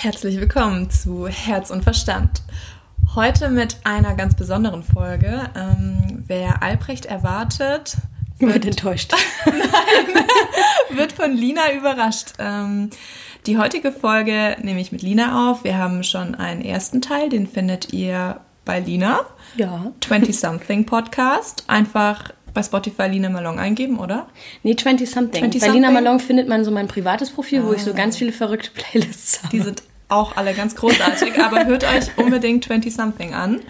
Herzlich willkommen zu Herz und Verstand. Heute mit einer ganz besonderen Folge. Ähm, wer Albrecht erwartet, wird, wird enttäuscht. Nein, wird von Lina überrascht. Ähm, die heutige Folge nehme ich mit Lina auf. Wir haben schon einen ersten Teil, den findet ihr bei Lina. Ja. 20 Something Podcast. Einfach bei Spotify Lina Malong eingeben, oder? Nee, 20 Something. 20 bei Lina Malong findet man so mein privates Profil, ah. wo ich so ah. ganz viele verrückte Playlists habe. Die sind auch alle ganz großartig, aber hört euch unbedingt 20 Something an.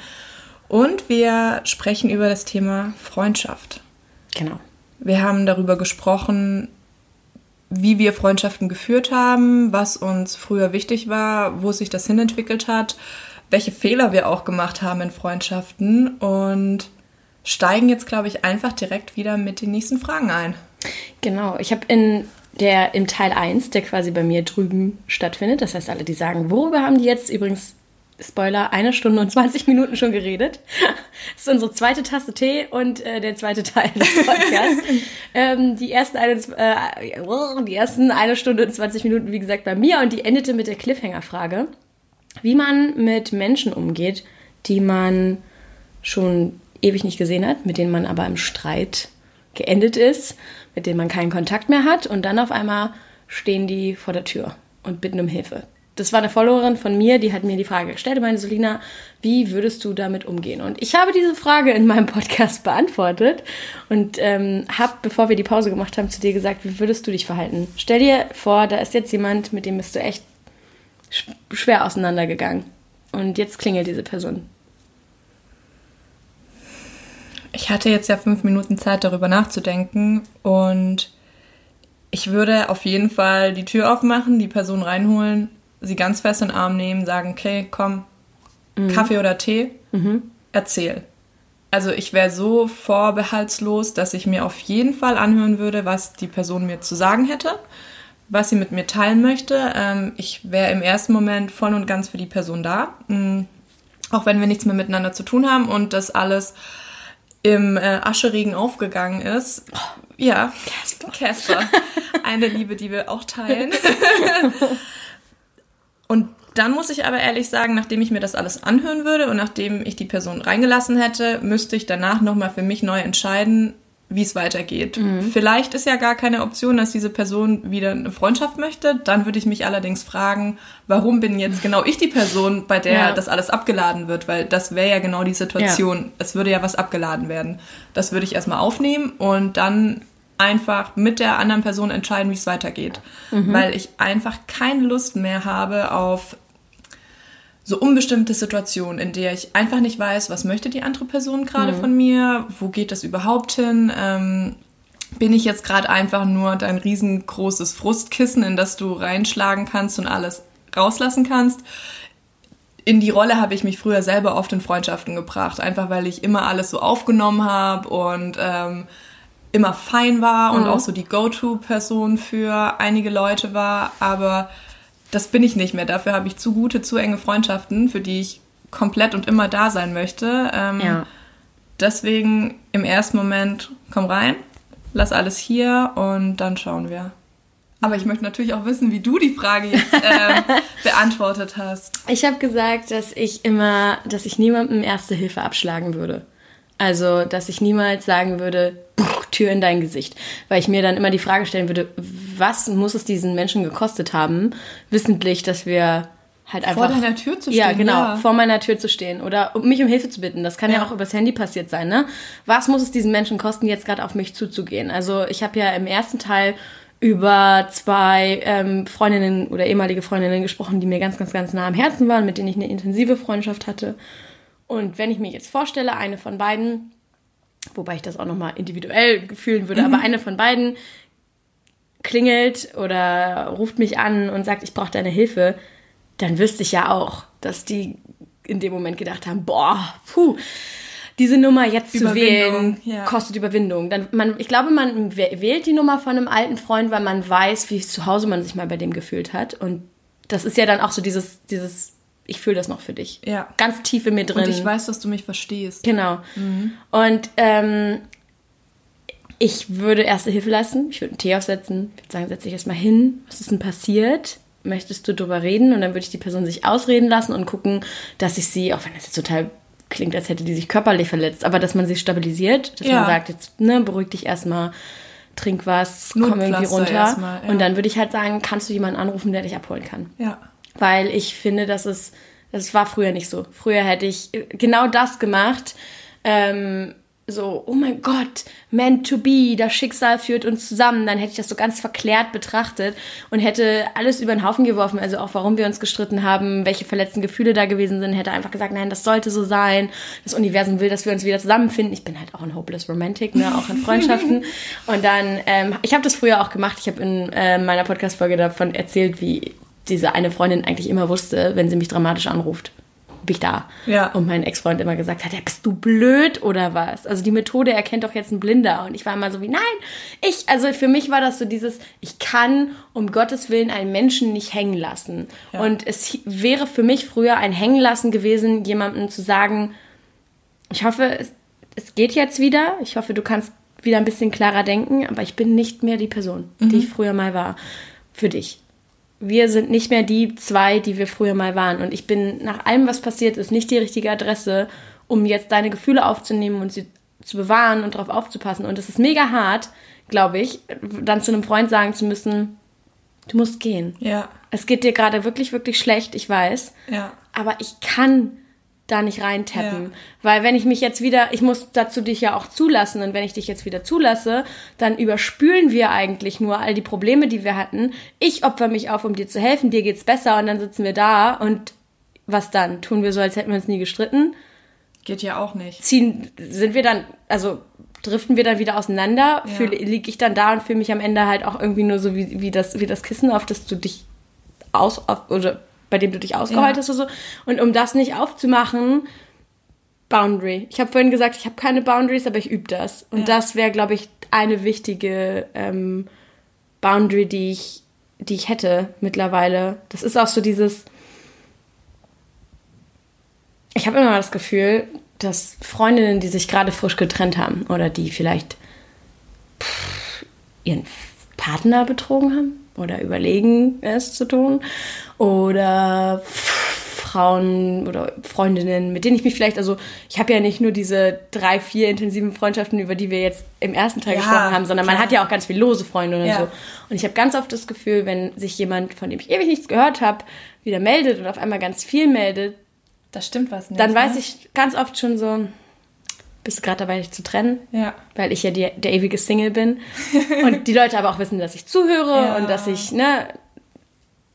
Und wir sprechen über das Thema Freundschaft. Genau. Wir haben darüber gesprochen, wie wir Freundschaften geführt haben, was uns früher wichtig war, wo sich das hinentwickelt hat, welche Fehler wir auch gemacht haben in Freundschaften und steigen jetzt, glaube ich, einfach direkt wieder mit den nächsten Fragen ein. Genau, ich habe in der im Teil 1, der quasi bei mir drüben stattfindet, das heißt, alle, die sagen, worüber haben die jetzt übrigens Spoiler, eine Stunde und 20 Minuten schon geredet. Das ist unsere zweite Tasse Tee und äh, der zweite Teil des Podcasts. ähm, die, ersten eine, äh, die ersten eine Stunde und 20 Minuten, wie gesagt, bei mir und die endete mit der Cliffhanger-Frage, wie man mit Menschen umgeht, die man schon ewig nicht gesehen hat, mit denen man aber im Streit geendet ist, mit denen man keinen Kontakt mehr hat und dann auf einmal stehen die vor der Tür und bitten um Hilfe. Das war eine Followerin von mir, die hat mir die Frage gestellt, meine Solina, wie würdest du damit umgehen? Und ich habe diese Frage in meinem Podcast beantwortet und ähm, habe, bevor wir die Pause gemacht haben, zu dir gesagt, wie würdest du dich verhalten? Stell dir vor, da ist jetzt jemand, mit dem bist du echt schwer auseinandergegangen. Und jetzt klingelt diese Person. Ich hatte jetzt ja fünf Minuten Zeit, darüber nachzudenken und ich würde auf jeden Fall die Tür aufmachen, die Person reinholen, sie ganz fest in den Arm nehmen, sagen, okay, komm, mhm. Kaffee oder Tee, mhm. erzähl. Also ich wäre so vorbehaltslos, dass ich mir auf jeden Fall anhören würde, was die Person mir zu sagen hätte, was sie mit mir teilen möchte. Ähm, ich wäre im ersten Moment voll und ganz für die Person da, mhm. auch wenn wir nichts mehr miteinander zu tun haben und das alles im äh, Ascheregen aufgegangen ist. Oh, ja, Casper. Casper. Eine Liebe, die wir auch teilen. und dann muss ich aber ehrlich sagen, nachdem ich mir das alles anhören würde und nachdem ich die Person reingelassen hätte, müsste ich danach nochmal für mich neu entscheiden, wie es weitergeht. Mhm. Vielleicht ist ja gar keine Option, dass diese Person wieder eine Freundschaft möchte. Dann würde ich mich allerdings fragen, warum bin jetzt genau ich die Person, bei der ja. das alles abgeladen wird? Weil das wäre ja genau die Situation. Ja. Es würde ja was abgeladen werden. Das würde ich erstmal aufnehmen und dann einfach mit der anderen Person entscheiden, wie es weitergeht. Mhm. Weil ich einfach keine Lust mehr habe auf so unbestimmte Situationen, in der ich einfach nicht weiß, was möchte die andere Person gerade mhm. von mir, wo geht das überhaupt hin, ähm, bin ich jetzt gerade einfach nur dein riesengroßes Frustkissen, in das du reinschlagen kannst und alles rauslassen kannst. In die Rolle habe ich mich früher selber oft in Freundschaften gebracht, einfach weil ich immer alles so aufgenommen habe und ähm, immer fein war mhm. und auch so die Go-To-Person für einige Leute war, aber das bin ich nicht mehr. Dafür habe ich zu gute, zu enge Freundschaften, für die ich komplett und immer da sein möchte. Ähm, ja. Deswegen im ersten Moment, komm rein, lass alles hier und dann schauen wir. Aber ich möchte natürlich auch wissen, wie du die Frage jetzt äh, beantwortet hast. Ich habe gesagt, dass ich immer, dass ich niemandem Erste Hilfe abschlagen würde. Also, dass ich niemals sagen würde, Tür in dein Gesicht. Weil ich mir dann immer die Frage stellen würde, was muss es diesen Menschen gekostet haben, wissentlich, dass wir halt einfach. Vor deiner Tür zu stehen. Ja, genau, ja. vor meiner Tür zu stehen oder um mich um Hilfe zu bitten. Das kann ja, ja auch übers Handy passiert sein, ne? Was muss es diesen Menschen kosten, jetzt gerade auf mich zuzugehen? Also ich habe ja im ersten Teil über zwei ähm, Freundinnen oder ehemalige Freundinnen gesprochen, die mir ganz, ganz, ganz nah am Herzen waren, mit denen ich eine intensive Freundschaft hatte. Und wenn ich mir jetzt vorstelle, eine von beiden wobei ich das auch nochmal individuell fühlen würde, mhm. aber eine von beiden klingelt oder ruft mich an und sagt, ich brauche deine Hilfe, dann wüsste ich ja auch, dass die in dem Moment gedacht haben, boah, puh, diese Nummer jetzt zu wählen, ja. kostet Überwindung. Dann, man, ich glaube, man wählt die Nummer von einem alten Freund, weil man weiß, wie zu Hause man sich mal bei dem gefühlt hat. Und das ist ja dann auch so dieses, dieses ich fühle das noch für dich. Ja. Ganz tief in mir drin. Und ich weiß, dass du mich verstehst. Genau. Mhm. Und ähm, ich würde erste Hilfe leisten. Ich würde einen Tee aufsetzen. Ich würde sagen, setz dich erstmal hin. Was ist denn passiert? möchtest du drüber reden? Und dann würde ich die Person sich ausreden lassen und gucken, dass ich sie, auch wenn das jetzt total klingt, als hätte die sich körperlich verletzt, aber dass man sie stabilisiert, dass ja. man sagt, jetzt ne, beruhig dich erstmal, trink was, komm irgendwie runter. Mal, ja. Und dann würde ich halt sagen, kannst du jemanden anrufen, der dich abholen kann. Ja. Weil ich finde, dass es, das war früher nicht so. Früher hätte ich genau das gemacht. Ähm, so, oh mein Gott, meant to be, das Schicksal führt uns zusammen, dann hätte ich das so ganz verklärt betrachtet und hätte alles über den Haufen geworfen, also auch warum wir uns gestritten haben, welche verletzten Gefühle da gewesen sind, hätte einfach gesagt, nein, das sollte so sein, das Universum will, dass wir uns wieder zusammenfinden. Ich bin halt auch ein hopeless romantic, ne, auch in Freundschaften. und dann, ähm, ich habe das früher auch gemacht, ich habe in äh, meiner Podcast-Folge davon erzählt, wie diese eine Freundin eigentlich immer wusste, wenn sie mich dramatisch anruft ich da. Ja. Und mein Ex-Freund immer gesagt hat, ja, bist du blöd oder was? Also die Methode erkennt doch jetzt ein Blinder. Und ich war immer so wie, nein, ich, also für mich war das so dieses, ich kann um Gottes Willen einen Menschen nicht hängen lassen. Ja. Und es wäre für mich früher ein Hängenlassen gewesen, jemandem zu sagen, ich hoffe, es, es geht jetzt wieder. Ich hoffe, du kannst wieder ein bisschen klarer denken, aber ich bin nicht mehr die Person, mhm. die ich früher mal war. Für dich wir sind nicht mehr die zwei, die wir früher mal waren. Und ich bin nach allem, was passiert ist, nicht die richtige Adresse, um jetzt deine Gefühle aufzunehmen und sie zu bewahren und darauf aufzupassen. Und es ist mega hart, glaube ich, dann zu einem Freund sagen zu müssen, du musst gehen. Ja. Es geht dir gerade wirklich, wirklich schlecht, ich weiß. Ja. Aber ich kann da nicht reintappen. Ja. Weil wenn ich mich jetzt wieder, ich muss dazu dich ja auch zulassen und wenn ich dich jetzt wieder zulasse, dann überspülen wir eigentlich nur all die Probleme, die wir hatten. Ich opfer mich auf, um dir zu helfen, dir geht's besser und dann sitzen wir da und was dann? Tun wir so, als hätten wir uns nie gestritten? Geht ja auch nicht. Ziehen, sind wir dann, also driften wir dann wieder auseinander? Ja. Liege ich dann da und fühle mich am Ende halt auch irgendwie nur so wie, wie, das, wie das Kissen, auf das du dich aus, auf, oder bei dem du dich ausgeheult ja. hast oder so. Und um das nicht aufzumachen, Boundary. Ich habe vorhin gesagt, ich habe keine Boundaries, aber ich übe das. Und ja. das wäre, glaube ich, eine wichtige ähm, Boundary, die ich, die ich hätte mittlerweile. Das ist auch so dieses. Ich habe immer das Gefühl, dass Freundinnen, die sich gerade frisch getrennt haben oder die vielleicht pff, ihren Partner betrogen haben, oder überlegen, es zu tun. Oder Frauen oder Freundinnen, mit denen ich mich vielleicht, also ich habe ja nicht nur diese drei, vier intensiven Freundschaften, über die wir jetzt im ersten Teil ja, gesprochen haben, sondern klar. man hat ja auch ganz viel lose Freunde und ja. so. Und ich habe ganz oft das Gefühl, wenn sich jemand, von dem ich ewig nichts gehört habe, wieder meldet und auf einmal ganz viel meldet, das stimmt was nicht. Dann weiß ne? ich ganz oft schon so, bist du gerade dabei, dich zu trennen? Ja. Weil ich ja die, der ewige Single bin. und die Leute aber auch wissen, dass ich zuhöre ja. und dass ich, ne,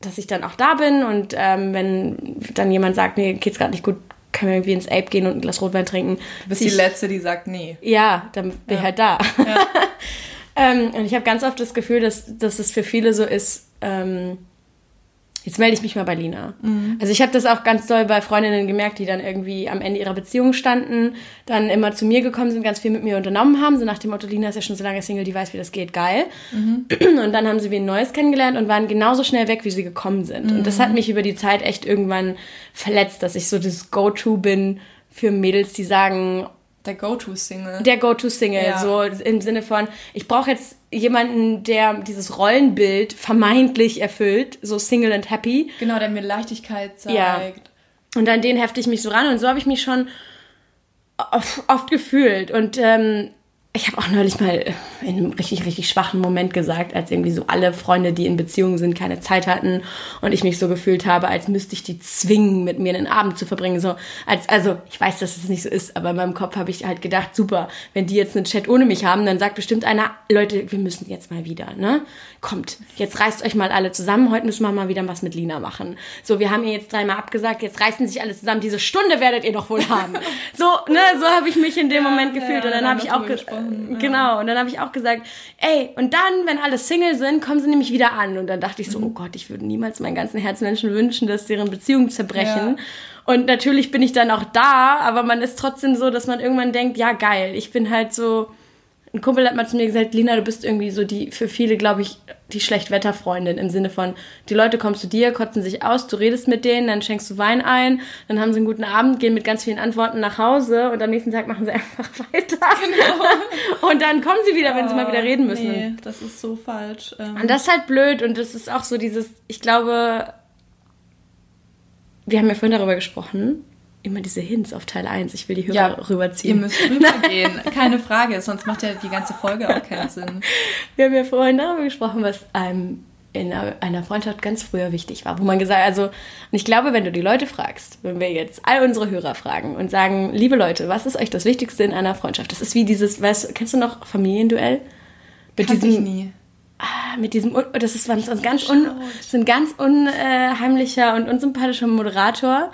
dass ich dann auch da bin. Und ähm, wenn dann jemand sagt, mir geht's gerade nicht gut, können wir irgendwie ins Ape gehen und ein Glas Rotwein trinken. Du bist die Letzte, die sagt nee. Ja, dann bin ja. ich halt da. Ähm, und ich habe ganz oft das Gefühl, dass, dass es für viele so ist, ähm, jetzt melde ich mich mal bei Lina. Mhm. Also ich habe das auch ganz doll bei Freundinnen gemerkt, die dann irgendwie am Ende ihrer Beziehung standen, dann immer zu mir gekommen sind, ganz viel mit mir unternommen haben, so nach dem Motto, Lina ist ja schon so lange Single, die weiß, wie das geht, geil. Mhm. Und dann haben sie wie ein Neues kennengelernt und waren genauso schnell weg, wie sie gekommen sind. Mhm. Und das hat mich über die Zeit echt irgendwann verletzt, dass ich so das Go-To bin für Mädels, die sagen, der Go-To-Single. Der Go-To-Single, ja. so im Sinne von, ich brauche jetzt jemanden, der dieses Rollenbild vermeintlich erfüllt, so Single and Happy. Genau, der mir Leichtigkeit zeigt. Ja. Und an den hefte ich mich so ran und so habe ich mich schon oft gefühlt. Und ähm, ich habe auch neulich mal in einem richtig, richtig schwachen Moment gesagt, als irgendwie so alle Freunde, die in Beziehungen sind, keine Zeit hatten und ich mich so gefühlt habe, als müsste ich die zwingen, mit mir einen Abend zu verbringen. So als, also ich weiß, dass es nicht so ist, aber in meinem Kopf habe ich halt gedacht, super, wenn die jetzt einen Chat ohne mich haben, dann sagt bestimmt einer, Leute, wir müssen jetzt mal wieder, ne? Kommt, jetzt reißt euch mal alle zusammen, heute müssen wir mal wieder was mit Lina machen. So, wir haben ihr jetzt dreimal abgesagt, jetzt reißen sich alle zusammen, diese Stunde werdet ihr doch wohl haben. so, ne, so habe ich mich in dem ja, Moment gefühlt ja, und dann habe ich auch gesprochen. Genau, und dann habe ich auch gesagt, ey, und dann, wenn alle Single sind, kommen sie nämlich wieder an. Und dann dachte ich so, mhm. oh Gott, ich würde niemals meinen ganzen Herzmenschen wünschen, dass deren Beziehungen zerbrechen. Ja. Und natürlich bin ich dann auch da, aber man ist trotzdem so, dass man irgendwann denkt, ja geil, ich bin halt so ein Kumpel hat mal zu mir gesagt, Lina, du bist irgendwie so die, für viele, glaube ich, die Schlechtwetterfreundin im Sinne von, die Leute kommen zu dir, kotzen sich aus, du redest mit denen, dann schenkst du Wein ein, dann haben sie einen guten Abend, gehen mit ganz vielen Antworten nach Hause und am nächsten Tag machen sie einfach weiter. Genau. und dann kommen sie wieder, wenn sie mal wieder reden müssen. Nee, das ist so falsch. Ähm. Und das ist halt blöd und das ist auch so dieses, ich glaube, wir haben ja vorhin darüber gesprochen, immer diese Hints auf Teil 1. Ich will die Hörer ja, rüberziehen. Ihr müsst rübergehen, keine Frage, sonst macht ja die ganze Folge auch keinen Sinn. Wir haben ja vorhin darüber gesprochen, was einem in einer Freundschaft ganz früher wichtig war, wo man gesagt, also, und ich glaube, wenn du die Leute fragst, wenn wir jetzt all unsere Hörer fragen und sagen, liebe Leute, was ist euch das Wichtigste in einer Freundschaft? Das ist wie dieses, weißt kennst du noch Familienduell? Mit diesem, ich nie. Ah, mit diesem, das ist ein ganz, un, so ein ganz unheimlicher und unsympathischer Moderator,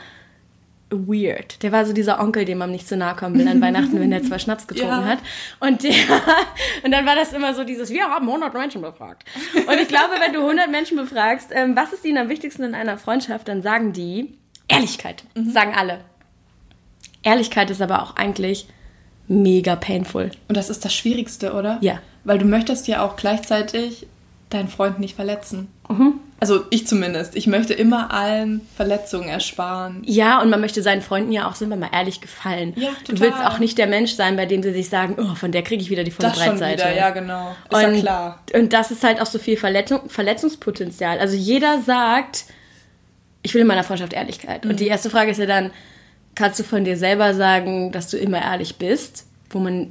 weird. Der war so dieser Onkel, dem man nicht zu nahe kommen will an Weihnachten, wenn er zwei Schnaps getrunken ja. hat. Und der, und dann war das immer so dieses, wir haben 100 Menschen befragt. Und ich glaube, wenn du 100 Menschen befragst, ähm, was ist ihnen am wichtigsten in einer Freundschaft, dann sagen die Ehrlichkeit. Mhm. Sagen alle. Ehrlichkeit ist aber auch eigentlich mega painful. Und das ist das Schwierigste, oder? Ja. Weil du möchtest ja auch gleichzeitig deinen Freund nicht verletzen. Mhm. Also ich zumindest. Ich möchte immer allen Verletzungen ersparen. Ja, und man möchte seinen Freunden ja auch, sind wir mal ehrlich, gefallen. Ja, total. Du willst auch nicht der Mensch sein, bei dem sie sich sagen, oh, von der kriege ich wieder die volle das Breitseite. Schon wieder, ja, genau. Ist und, ja klar. Und das ist halt auch so viel Verletzung, Verletzungspotenzial. Also jeder sagt, ich will in meiner Freundschaft Ehrlichkeit. Mhm. Und die erste Frage ist ja dann, kannst du von dir selber sagen, dass du immer ehrlich bist? Wo man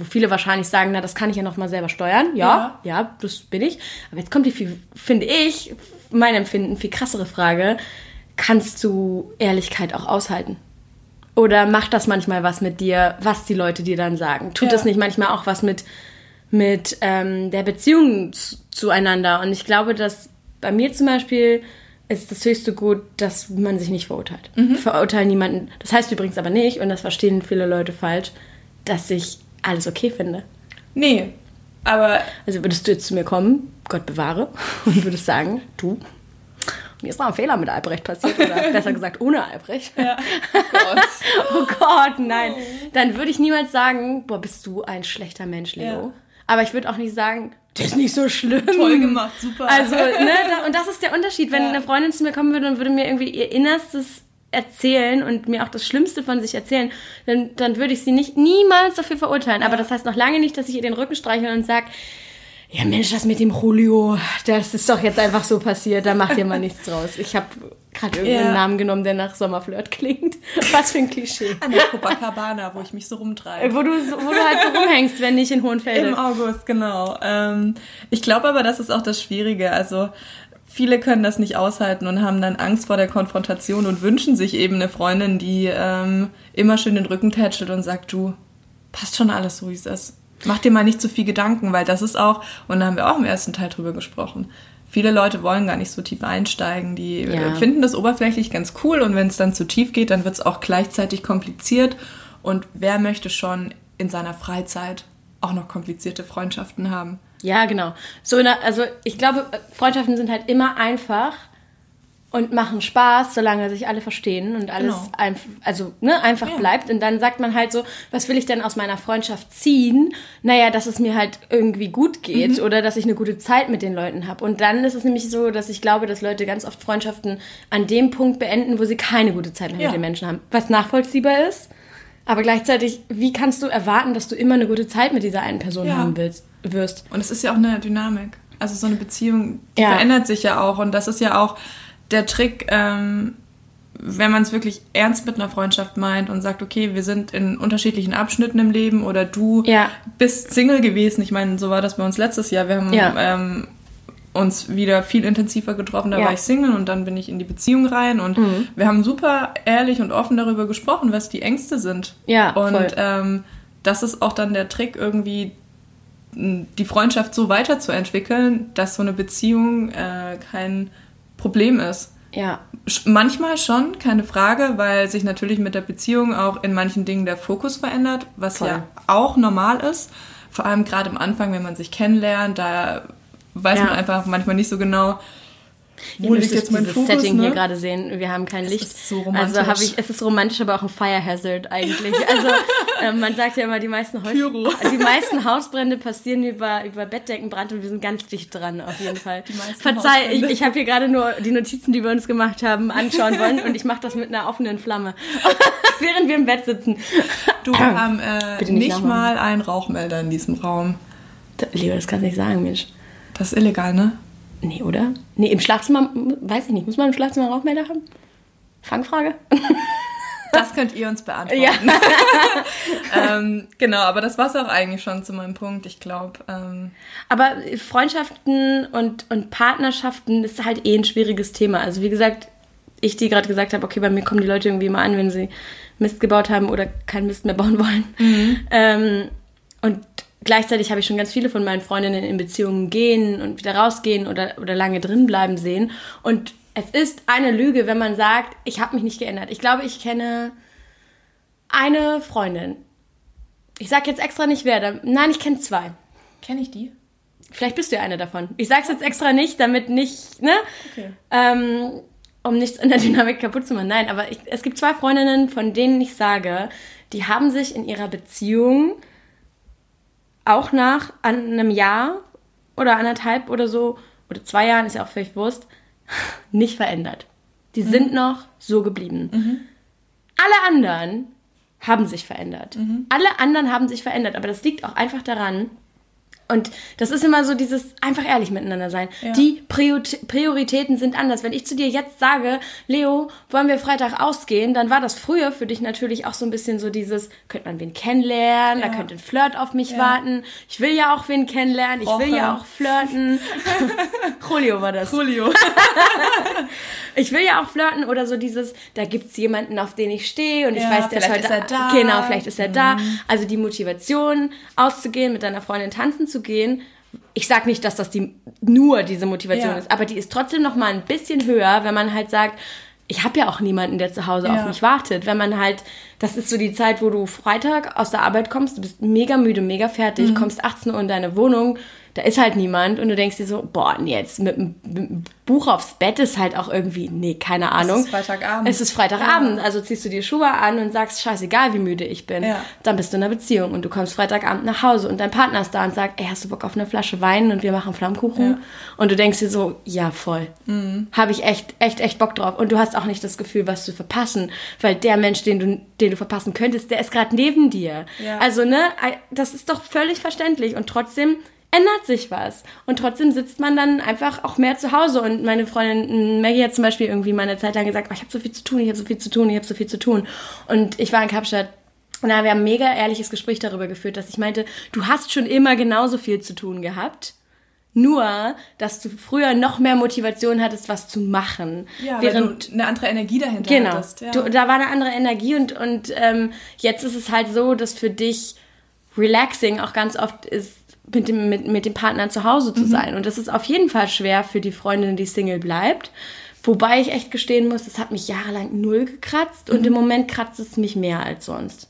wo viele wahrscheinlich sagen, na, das kann ich ja noch mal selber steuern. Ja, ja, ja das bin ich. Aber jetzt kommt die, viel, finde ich, mein Empfinden, viel krassere Frage. Kannst du Ehrlichkeit auch aushalten? Oder macht das manchmal was mit dir, was die Leute dir dann sagen? Tut ja. das nicht manchmal auch was mit, mit ähm, der Beziehung zueinander? Und ich glaube, dass bei mir zum Beispiel ist das höchste Gut, dass man sich nicht verurteilt. Mhm. Verurteilen niemanden. Das heißt übrigens aber nicht, und das verstehen viele Leute falsch, dass ich alles okay finde. Nee, aber. Also würdest du jetzt zu mir kommen, Gott bewahre, und würdest sagen, du, mir ist noch ein Fehler mit Albrecht passiert, oder besser gesagt ohne Albrecht. Ja. Oh Gott. oh Gott, nein. Dann würde ich niemals sagen, boah, bist du ein schlechter Mensch, Leo. Ja. Aber ich würde auch nicht sagen, das ist nicht so schlimm. Toll gemacht, super. Also, ne, und das ist der Unterschied. Wenn ja. eine Freundin zu mir kommen würde und würde mir irgendwie ihr Innerstes erzählen und mir auch das Schlimmste von sich erzählen, dann, dann würde ich sie nicht niemals dafür verurteilen. Aber das heißt noch lange nicht, dass ich ihr den Rücken streiche und sage, ja Mensch, das mit dem Julio, das ist doch jetzt einfach so passiert, da macht ihr mal nichts draus. Ich habe gerade irgendeinen ja. Namen genommen, der nach Sommerflirt klingt. Was für ein Klischee. An der Copacabana, wo ich mich so rumtreibe. Wo du, wo du halt so rumhängst, wenn nicht in Hohenfelde. Im August, genau. Ähm, ich glaube aber, das ist auch das Schwierige. Also viele können das nicht aushalten und haben dann Angst vor der Konfrontation und wünschen sich eben eine Freundin, die ähm, immer schön den Rücken tätschelt und sagt, du, passt schon alles so, wie es ist. Mach dir mal nicht zu viel Gedanken, weil das ist auch, und da haben wir auch im ersten Teil drüber gesprochen, viele Leute wollen gar nicht so tief einsteigen. Die ja. finden das oberflächlich ganz cool und wenn es dann zu tief geht, dann wird es auch gleichzeitig kompliziert. Und wer möchte schon in seiner Freizeit auch noch komplizierte Freundschaften haben? Ja, genau. So, der, also ich glaube, Freundschaften sind halt immer einfach und machen Spaß, solange sich alle verstehen und alles genau. einf also, ne, einfach ja. bleibt. Und dann sagt man halt so, was will ich denn aus meiner Freundschaft ziehen? Naja, dass es mir halt irgendwie gut geht mhm. oder dass ich eine gute Zeit mit den Leuten habe. Und dann ist es nämlich so, dass ich glaube, dass Leute ganz oft Freundschaften an dem Punkt beenden, wo sie keine gute Zeit mehr ja. mit den Menschen haben. Was nachvollziehbar ist. Aber gleichzeitig, wie kannst du erwarten, dass du immer eine gute Zeit mit dieser einen Person ja. haben willst? wirst. Und es ist ja auch eine Dynamik. Also so eine Beziehung, ja. verändert sich ja auch. Und das ist ja auch der Trick, ähm, wenn man es wirklich ernst mit einer Freundschaft meint und sagt, okay, wir sind in unterschiedlichen Abschnitten im Leben oder du ja. bist Single gewesen. Ich meine, so war das bei uns letztes Jahr. Wir haben ja. ähm, uns wieder viel intensiver getroffen. Da ja. war ich Single und dann bin ich in die Beziehung rein und mhm. wir haben super ehrlich und offen darüber gesprochen, was die Ängste sind. Ja, und ähm, das ist auch dann der Trick, irgendwie die Freundschaft so weiterzuentwickeln, dass so eine Beziehung äh, kein Problem ist. Ja. Manchmal schon, keine Frage, weil sich natürlich mit der Beziehung auch in manchen Dingen der Fokus verändert, was Voll. ja auch normal ist. Vor allem gerade am Anfang, wenn man sich kennenlernt, da weiß ja. man einfach manchmal nicht so genau, wo liegt jetzt mein Fokus, Setting ne? hier gerade sehen. Wir haben kein Licht. ist so romantisch. Also habe ich, es ist romantisch, aber auch ein Fire Hazard eigentlich. Also äh, man sagt ja immer, die meisten, Haus, Pyro. die meisten Hausbrände passieren über, über Bettdeckenbrand und wir sind ganz dicht dran auf jeden Fall. Verzeih, ich, Hausbrände. ich habe hier gerade nur die Notizen, die wir uns gemacht haben, anschauen wollen und ich mache das mit einer offenen Flamme, während wir im Bett sitzen. Du, wir haben äh, nicht nicht, mal einen Rauchmelder in diesem Raum. Leo, das kannst du nicht sagen, Mensch. Das ist illegal, ne? Nee, oder? Nee, im Schlafzimmer, weiß ich nicht, muss man im Schlafzimmer Rauchmelder haben? Fangfrage? Das könnt ihr uns beantworten. Ja. ähm, genau, aber das war es auch eigentlich schon zu meinem Punkt. Ich glaube, ähm, Aber Freundschaften und, und Partnerschaften ist halt eh ein schwieriges Thema. Also wie gesagt, ich die gerade gesagt habe, okay, bei mir kommen die Leute irgendwie immer an, wenn sie Mist gebaut haben oder keinen Mist mehr bauen wollen. Ähm, und gleichzeitig habe ich schon ganz viele von meinen Freundinnen in Beziehungen gehen und wieder rausgehen oder, oder lange drin bleiben sehen. Und es ist eine Lüge, wenn man sagt, ich habe mich nicht geändert. Ich glaube, ich kenne eine Freundin. Ich sage jetzt extra nicht wer. Nein, ich kenne zwei. kenne ich die? Vielleicht bist du ja eine davon. Ich sag's jetzt extra nicht, damit nicht, ne? Okay. Ähm, um nichts in der Dynamik kaputt zu machen. Nein, aber ich, es gibt zwei Freundinnen, von denen ich sage, die haben sich in ihrer Beziehung auch nach an einem Jahr oder anderthalb oder so, oder zwei Jahren, ist ja auch völlig Wurst, nicht verändert. Die sind noch so geblieben. Alle anderen haben sich verändert. Alle anderen haben sich verändert, aber das liegt auch einfach daran, und das ist immer so dieses einfach ehrlich miteinander sein. Ja. Die Prior Prioritäten sind anders. Wenn ich zu dir jetzt sage, Leo, wollen wir Freitag ausgehen, dann war das früher für dich natürlich auch so ein bisschen so dieses, könnte man wen kennenlernen, da Ja. könnte ein Flirt auf mich Ja. warten. Ich will ja auch wen kennenlernen, ich will Roche. ja auch flirten. Julio war das. Julio. Ich will ja auch flirten oder so dieses, da gibt's jemanden, auf den ich stehe und ich weiß, der ist vielleicht heute ist er da. Genau, vielleicht ist er da. Mhm. Also die Motivation, auszugehen, mit deiner Freundin tanzen zu gehen. Ich sag nicht, dass das die nur diese Motivation Ja. ist, aber die ist trotzdem noch mal ein bisschen höher, wenn man halt sagt, ich habe ja auch niemanden, der zu Hause auf Ja. mich wartet. Wenn man halt, das ist so die Zeit, wo du Freitag aus der Arbeit kommst, du bist mega müde, mega fertig, Mhm. kommst 18 Uhr in deine Wohnung, da ist halt niemand und du denkst dir so, boah, nee, jetzt mit einem Buch aufs Bett ist halt auch irgendwie, nee, keine Ahnung. ist Freitagabend. Es ist Freitagabend, Ja. also ziehst du dir Schuhe an und sagst, scheißegal, wie müde ich bin. Ja. Dann bist du in einer Beziehung und du kommst Freitagabend nach Hause und dein Partner ist da und sagt, ey, hast du Bock auf eine Flasche Wein und wir machen Flammkuchen? Ja. Und du denkst dir so, ja, voll. Habe ich echt, echt, echt Bock drauf. Und du hast auch nicht das Gefühl, was zu verpassen, weil der Mensch, den du, den du verpassen könntest, der ist gerade neben dir. Also, ne, das ist doch völlig verständlich und trotzdem ändert sich was. Und trotzdem sitzt man dann einfach auch mehr zu Hause. Und meine Freundin Maggie hat zum Beispiel irgendwie mal eine Zeit lang gesagt, oh, ich habe so viel zu tun, ich habe so viel zu tun, ich habe so viel zu tun. Und ich war in Kapstadt und da haben wir ein mega ehrliches Gespräch darüber geführt, dass ich meinte, du hast schon immer genauso viel zu tun gehabt. Nur, dass du früher noch mehr Motivation hattest, was zu machen. Ja, während weil du eine andere Energie dahinter Genau. hattest. Ja. Du, da war eine andere Energie und, und ähm, jetzt ist es halt so, dass für dich relaxing auch ganz oft ist, mit dem, mit, mit dem Partner zu Hause Mhm. zu sein. Und das ist auf jeden Fall schwer für die Freundin, die Single bleibt. Wobei ich echt gestehen muss, das hat mich jahrelang null gekratzt Mhm. und im Moment kratzt es mich mehr als sonst.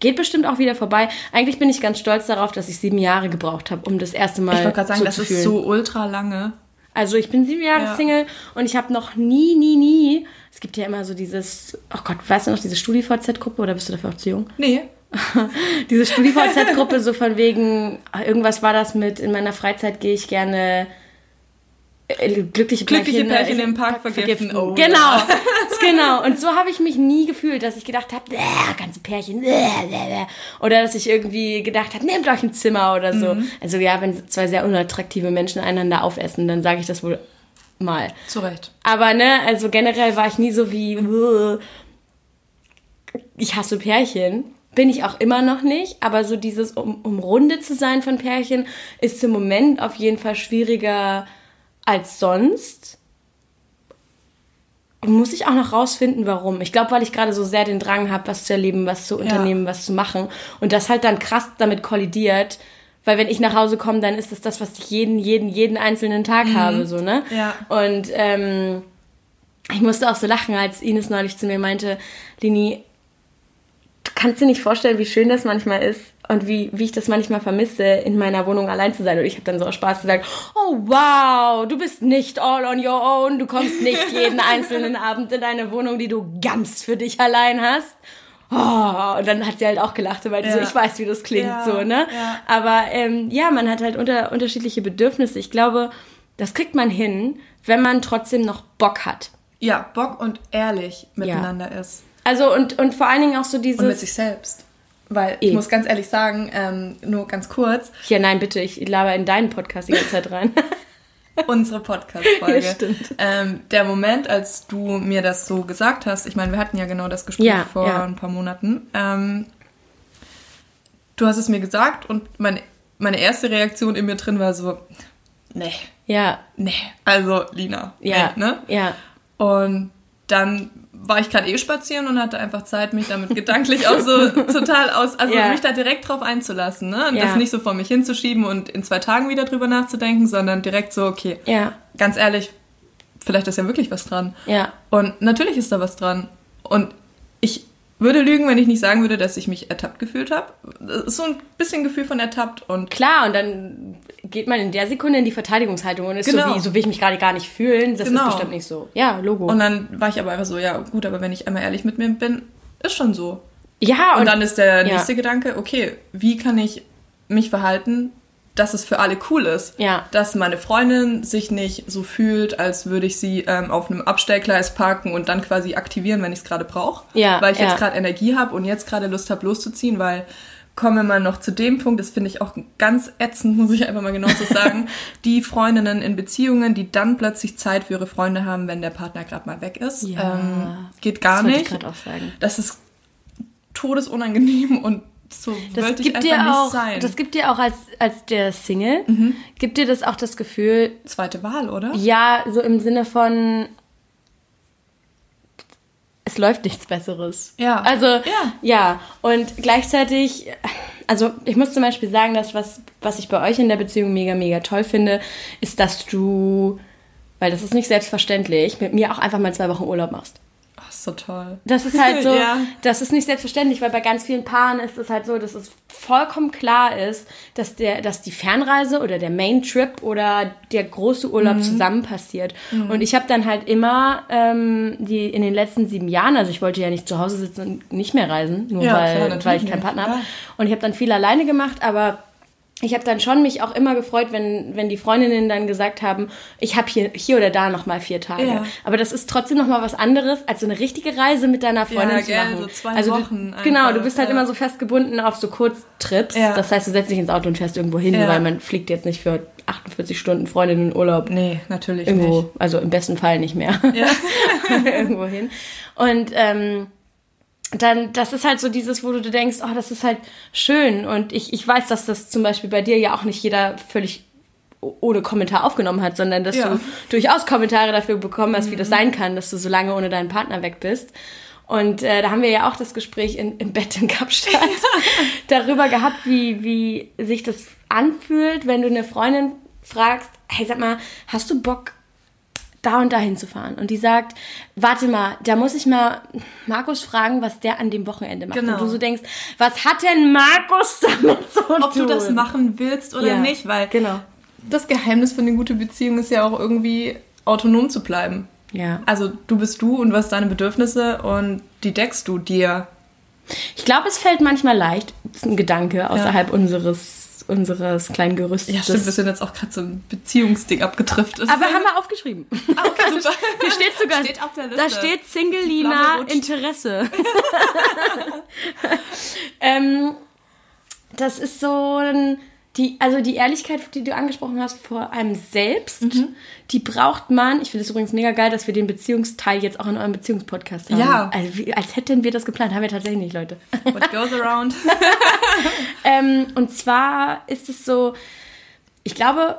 Geht bestimmt auch wieder vorbei. Eigentlich bin ich ganz stolz darauf, dass ich sieben Jahre gebraucht habe, um das erste Mal ich wollte gerade sagen, so das ist fühlen. so ultra lange. Also ich bin sieben Jahre Ja. Single und ich habe noch nie, nie, nie. Es gibt ja immer so dieses, oh Gott, weißt du noch, diese StudiVZ-Gruppe oder bist du dafür auch zu jung? Nee. Diese StudiVZ-Gruppe so von wegen, ah, irgendwas war das mit, in meiner Freizeit gehe ich gerne äh, glückliche Pärchen, Glückliche Pärchen äh, im Park vergiften. Oh, genau, ja. genau. Und so habe ich mich nie gefühlt, dass ich gedacht habe, ganze Pärchen. Bäh, bäh, bäh. Oder dass ich irgendwie gedacht habe, nehmt euch ein Zimmer oder so. Mhm. Also ja, wenn zwei sehr unattraktive Menschen einander aufessen, dann sage ich das wohl mal. Zu Recht. Aber ne, also generell war ich nie so wie, "Ugh, ich hasse Pärchen. Bin ich auch immer noch nicht, aber so dieses um, umrundet zu sein von Pärchen ist im Moment auf jeden Fall schwieriger als sonst. Und muss ich auch noch rausfinden, warum. Ich glaube, weil ich gerade so sehr den Drang habe, was zu erleben, was zu unternehmen, was zu machen. Und das halt dann krass damit kollidiert. Weil wenn ich nach Hause komme, dann ist das das, was ich jeden, jeden, jeden einzelnen Tag habe, so, ne? Ja. Und ähm, ich musste auch so lachen, als Ines neulich zu mir meinte, Lini, kannst dir nicht vorstellen, wie schön das manchmal ist, und wie, wie ich das manchmal vermisse, in meiner Wohnung allein zu sein. Und ich habe dann so aus Spaß gesagt, oh wow, du bist nicht all on your own, du kommst nicht jeden einzelnen Abend in deine Wohnung, die du ganz für dich allein hast. Oh, und dann hat sie halt auch gelacht, weil ja. so, ich weiß, wie das klingt, ja, so, ne? Ja. Aber ähm, ja, man hat halt unter, unterschiedliche Bedürfnisse. Ich glaube, das kriegt man hin, wenn man trotzdem noch Bock hat. Ja, Bock und ehrlich miteinander ist. Also und, und vor allen Dingen auch so dieses... Und mit sich selbst. Weil ich e. muss ganz ehrlich sagen, ähm, nur ganz kurz. Ja, nein, bitte, ich laber in deinen Podcast die ganze Zeit rein. Unsere Podcast-Folge. Ja, stimmt. Ähm, der Moment, als du mir das so gesagt hast, ich meine, wir hatten ja genau das Gespräch ja, vor ja. ein paar Monaten. Ähm, du hast es mir gesagt und meine, meine erste Reaktion in mir drin war so, nee. Ja. Nee. Also, Lina. Ja. Nee, ne? Ja. Und dann war ich gerade eh spazieren und hatte einfach Zeit, mich damit gedanklich auch so total aus, also ja. mich da direkt drauf einzulassen, ne? Und ja. das nicht so vor mich hinzuschieben und in zwei Tagen wieder drüber nachzudenken, sondern direkt so, okay, ja. ganz ehrlich, vielleicht ist ja wirklich was dran. Ja. Und natürlich ist da was dran. Und würde lügen, wenn ich nicht sagen würde, dass ich mich ertappt gefühlt habe. So ein bisschen Gefühl von ertappt und. Klar, und dann geht man in der Sekunde in die Verteidigungshaltung und ist genau. so wie, so will ich mich gerade gar nicht fühlen. Das genau. ist bestimmt nicht so. Ja, Logo. Und dann war ich aber einfach so, ja, gut, aber wenn ich einmal ehrlich mit mir bin, ist schon so. Ja, und, und dann ist der nächste ja. Gedanke, okay, wie kann ich mich verhalten, dass es für alle cool ist. Ja. Dass meine Freundin sich nicht so fühlt, als würde ich sie ähm, auf einem Abstellgleis parken und dann quasi aktivieren, wenn ich es gerade brauche. Ja. Weil ich ja. jetzt gerade Energie habe und jetzt gerade Lust habe, loszuziehen, weil kommen wir mal noch zu dem Punkt, das finde ich auch ganz ätzend, muss ich einfach mal genau so sagen. die Freundinnen in Beziehungen, die dann plötzlich Zeit für ihre Freunde haben, wenn der Partner gerade mal weg ist. Ja, ähm, geht gar das nicht. Ich auch sagen. Das ist todesunangenehm und so das gibt dir auch. Das gibt dir auch als, als der Single, mhm. gibt dir das auch das Gefühl. Zweite Wahl, oder? Ja, so im Sinne von. Es läuft nichts Besseres. Ja. Also, ja. ja. Und gleichzeitig, also ich muss zum Beispiel sagen, dass was, was ich bei euch in der Beziehung mega, mega toll finde, ist, dass du, weil das ist nicht selbstverständlich, mit mir auch einfach mal zwei Wochen Urlaub machst so toll. Das ist halt so, ja. das ist nicht selbstverständlich, weil bei ganz vielen Paaren ist es halt so, dass es vollkommen klar ist, dass, der, dass die Fernreise oder der Main Trip oder der große Urlaub mhm. zusammen passiert. Mhm. Und ich habe dann halt immer ähm, die in den letzten sieben Jahren, also ich wollte ja nicht zu Hause sitzen und nicht mehr reisen, nur ja, weil, klar, weil ich keinen Partner habe. Und ich habe dann viel alleine gemacht, aber ich habe dann schon mich auch immer gefreut, wenn, wenn die Freundinnen dann gesagt haben, ich habe hier, hier oder da nochmal vier Tage. Ja. Aber das ist trotzdem nochmal was anderes, als so eine richtige Reise mit deiner Freundin ja, zu machen. So zwei also Wochen du, genau, du bist halt ja. immer so festgebunden auf so Kurztrips. Das heißt, du setzt dich ins Auto und fährst irgendwo hin, weil man fliegt jetzt nicht für 48 Stunden Freundinnen in Urlaub. Nee, natürlich irgendwo, nicht. Also im besten Fall nicht mehr. Ja. irgendwo hin. Und ähm, dann, das ist halt so dieses, wo du denkst, oh, das ist halt schön. Und ich, ich weiß, dass das zum Beispiel bei dir ja auch nicht jeder völlig ohne Kommentar aufgenommen hat, sondern dass ja. du durchaus Kommentare dafür bekommen hast, mhm. wie das mhm. sein kann, dass du so lange ohne deinen Partner weg bist. Und äh, da haben wir ja auch das Gespräch in, im Bett in Kapstadt darüber gehabt, wie, wie sich das anfühlt, wenn du eine Freundin fragst, hey, sag mal, hast du Bock, da und da hinzufahren. Und die sagt, warte mal, da muss ich mal Markus fragen, was der an dem Wochenende macht. Genau. Und du so denkst, was hat denn Markus damit zu tun? Ob du das machen willst oder ja, nicht, weil genau. das Geheimnis von den guten Beziehungen ist ja auch irgendwie autonom zu bleiben. Ja. Also du bist du und was deine Bedürfnisse und die deckst du dir. Ich glaube, es fällt manchmal leicht, das ist ein Gedanke außerhalb ja. unseres unseres kleinen Gerüstes. Ja, stimmt, wir sind jetzt auch gerade so ein Beziehungsding abgetrifft. Aber haben wir aufgeschrieben. Ah, okay, super. Hier steht sogar, steht auf der Liste. da steht Single Lina Interesse. ähm, das ist so ein die, also die Ehrlichkeit, die du angesprochen hast vor einem selbst, mhm. die braucht man. Ich finde es übrigens mega geil, dass wir den Beziehungsteil jetzt auch in eurem Beziehungspodcast haben. Ja. Also, wie, als hätten wir das geplant. Haben wir tatsächlich nicht, Leute. What goes around? ähm, und zwar ist es so, ich glaube,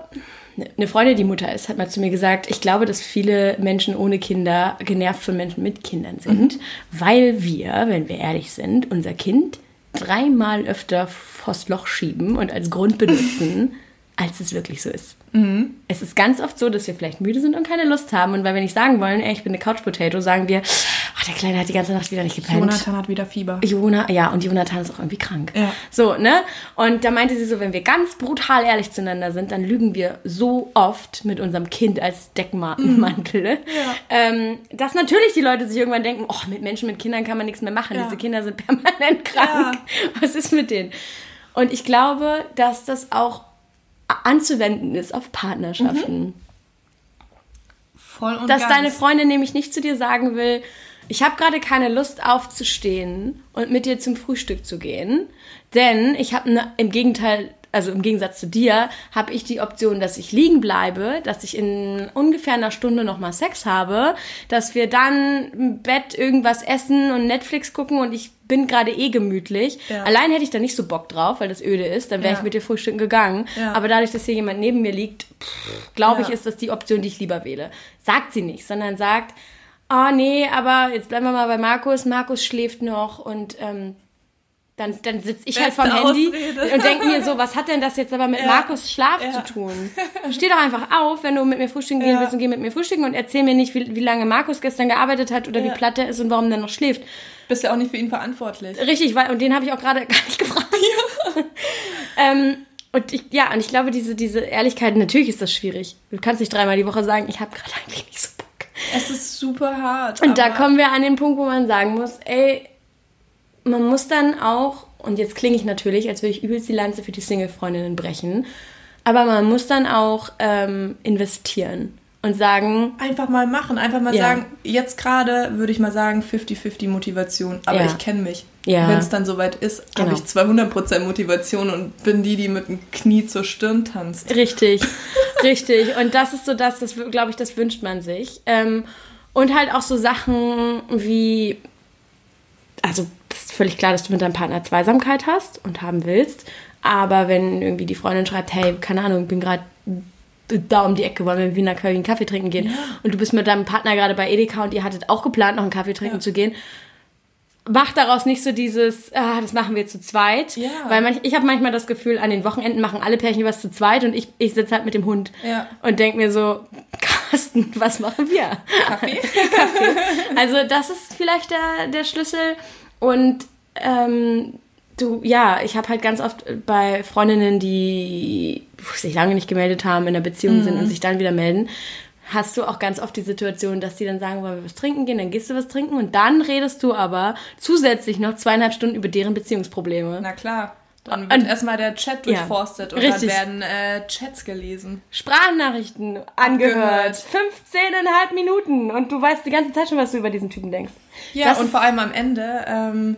eine Freundin, die Mutter ist, hat mal zu mir gesagt, ich glaube, dass viele Menschen ohne Kinder genervt von Menschen mit Kindern sind, mhm. weil wir, wenn wir ehrlich sind, unser Kind dreimal öfter vors Loch schieben und als Grund benutzen, als es wirklich so ist. Mhm. Es ist ganz oft so, dass wir vielleicht müde sind und keine Lust haben. Und weil wir nicht sagen wollen, ey, ich bin eine Couch Potato, sagen wir, oh, der Kleine hat die ganze Nacht wieder nicht gepennt. Jonathan hat wieder Fieber. Jona, ja, und Jonathan ist auch irgendwie krank. Ja. So, ne? Und da meinte sie so, wenn wir ganz brutal ehrlich zueinander sind, dann lügen wir so oft mit unserem Kind als Deckmantel. Mhm. Ja. Ähm, dass natürlich die Leute sich irgendwann denken, oh, mit Menschen mit Kindern kann man nichts mehr machen. Ja. Diese Kinder sind permanent krank. Was ist mit denen? Und ich glaube, dass das auch anzuwenden ist auf Partnerschaften. Voll und Dass ganz. deine Freundin nämlich nicht zu dir sagen will, ich habe gerade keine Lust aufzustehen und mit dir zum Frühstück zu gehen, denn ich habe ne, im Gegenteil, also im Gegensatz zu dir, habe ich die Option, dass ich liegen bleibe, dass ich in ungefähr einer Stunde nochmal Sex habe, dass wir dann im Bett irgendwas essen und Netflix gucken und ich bin gerade eh gemütlich. Ja. Allein hätte ich da nicht so Bock drauf, weil das öde ist, dann wäre Ja. ich mit dir frühstücken gegangen. Ja. Aber dadurch, dass hier jemand neben mir liegt, glaube ich, ist das die Option, die ich lieber wähle. Sagt sie nicht, sondern sagt, oh nee, aber jetzt bleiben wir mal bei Markus. Markus schläft noch und ähm, dann, dann sitze ich halt Beste vorm Handy Ausrede. und denke mir so, was hat denn das jetzt aber mit Ja. Markus Schlaf Ja. zu tun? Steh doch einfach auf, wenn du mit mir frühstücken gehen Ja. willst und geh mit mir frühstücken und erzähl mir nicht, wie, wie lange Markus gestern gearbeitet hat oder wie platt er ist und warum der noch schläft. Bist ja auch nicht für ihn verantwortlich. Richtig, weil, und den habe ich auch gerade gar nicht gefragt. ähm, und ich, ja, und ich glaube, diese, diese Ehrlichkeit, natürlich ist das schwierig. Du kannst nicht dreimal die Woche sagen, ich habe gerade eigentlich nicht so Bock. Es ist super hart. Und da kommen wir an den Punkt, wo man sagen muss, ey, man muss dann auch, und jetzt klinge ich natürlich, als würde ich übelst die Lanze für die Single-Freundinnen brechen, aber man muss dann auch ähm, investieren und sagen, Einfach mal machen, einfach mal Ja. sagen, jetzt gerade würde ich mal sagen 50-50 Motivation, aber Ja. ich kenne mich. Ja. Wenn es dann soweit ist, habe Genau. ich 200% Motivation und bin die, die mit dem Knie zur Stirn tanzt. Richtig, richtig. Und das ist so das, das glaube ich, das wünscht man sich. Ähm, und halt auch so Sachen wie, also völlig klar, dass du mit deinem Partner Zweisamkeit hast und haben willst. Aber wenn irgendwie die Freundin schreibt, hey, keine Ahnung, ich bin gerade da um die Ecke, wollen wir in Wiener Köln einen Kaffee trinken gehen. Und du bist mit deinem Partner gerade bei Edeka und ihr hattet auch geplant, noch einen Kaffee trinken Ja. zu gehen. Mach daraus nicht so dieses, ah, das machen wir zu zweit. Ja. Weil manch, ich habe manchmal das Gefühl, an den Wochenenden machen alle Pärchen was zu zweit und ich, ich sitze halt mit dem Hund Ja. und denk mir so, Carsten, was machen wir? Kaffee? Also das ist vielleicht der, der Schlüssel. Und ähm, du, ja, ich habe halt ganz oft bei Freundinnen, die sich lange nicht gemeldet haben, in der Beziehung sind und sich dann wieder melden, hast du auch ganz oft die Situation, dass die dann sagen, wollen wir was trinken gehen, dann gehst du was trinken und dann redest du aber zusätzlich noch zweieinhalb Stunden über deren Beziehungsprobleme. Na klar. Dann Und- wird erstmal der Chat Ja. durchforstet und Richtig. dann werden äh, Chats gelesen. Sprachnachrichten angehört. Angehört. 15,5 Minuten und du weißt die ganze Zeit schon, was du über diesen Typen denkst. Ja, Das und vor allem am Ende ähm,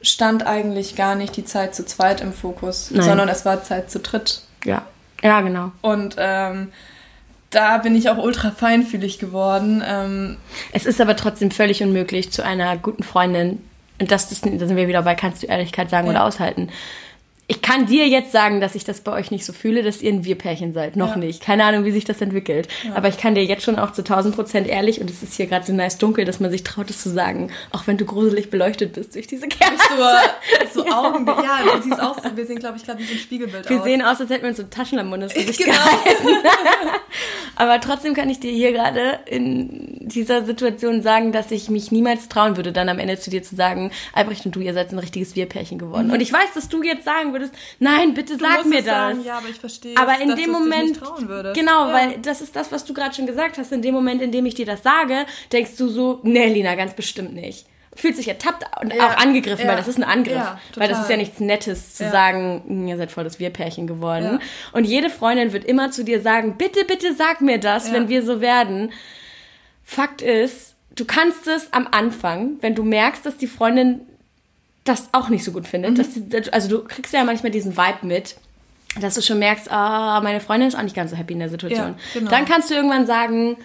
stand eigentlich gar nicht die Zeit zu zweit im Fokus, Nein. sondern es war Zeit zu dritt. Ja, ja, genau. Und ähm, da bin ich auch ultra feinfühlig geworden. Ähm, Es ist aber trotzdem völlig unmöglich zu einer guten Freundin, und das, ist, da sind wir wieder bei, kannst du Ehrlichkeit sagen Ja. oder aushalten. Ich kann dir jetzt sagen, dass ich das bei euch nicht so fühle, dass ihr ein Wir-Pärchen seid. Noch Ja. nicht. Keine Ahnung, wie sich das entwickelt. Aber ich kann dir jetzt schon auch zu 1000 Prozent ehrlich, und es ist hier gerade so nice dunkel, dass man sich traut, es zu sagen, auch wenn du gruselig beleuchtet bist durch diese Kerze. so, so Augen. Ja, du siehst auch so. Wir sehen, glaube ich, gerade wie so ein Spiegelbild Wir aus. sehen aus, als hätten wir uns so Taschenlampe und das Gesicht genau. Aber trotzdem kann ich dir hier gerade in dieser Situation sagen, dass ich mich niemals trauen würde, dann am Ende zu dir zu sagen, Albrecht und du, ihr seid ein richtiges Wir-Pärchen geworden. Und ich weiß, dass du jetzt sagen würdest, nein, bitte. Du sag mir das. Sagen, ja, aber ich verstehe. Aber in dem Moment, würdest. genau, ja. weil das ist das, was du gerade schon gesagt hast. In dem Moment, in dem ich dir das sage, denkst du so, nee, Lina, ganz bestimmt nicht. Fühlt sich ertappt und Ja, auch angegriffen, ja, weil das ist ein Angriff. ja, weil das ist ja nichts Nettes zu sagen, "Hm, ihr seid voll das Wir-Pärchen geworden. Und jede Freundin wird immer zu dir sagen, bitte, bitte sag mir das, wenn wir so werden. Fakt ist, du kannst es am Anfang, wenn du merkst, dass die Freundin das auch nicht so gut findet. Mhm. Die, also du kriegst ja manchmal diesen Vibe mit, dass du schon merkst, ah, meine Freundin ist auch nicht ganz so happy in der Situation. Ja, genau. Dann kannst du irgendwann sagen,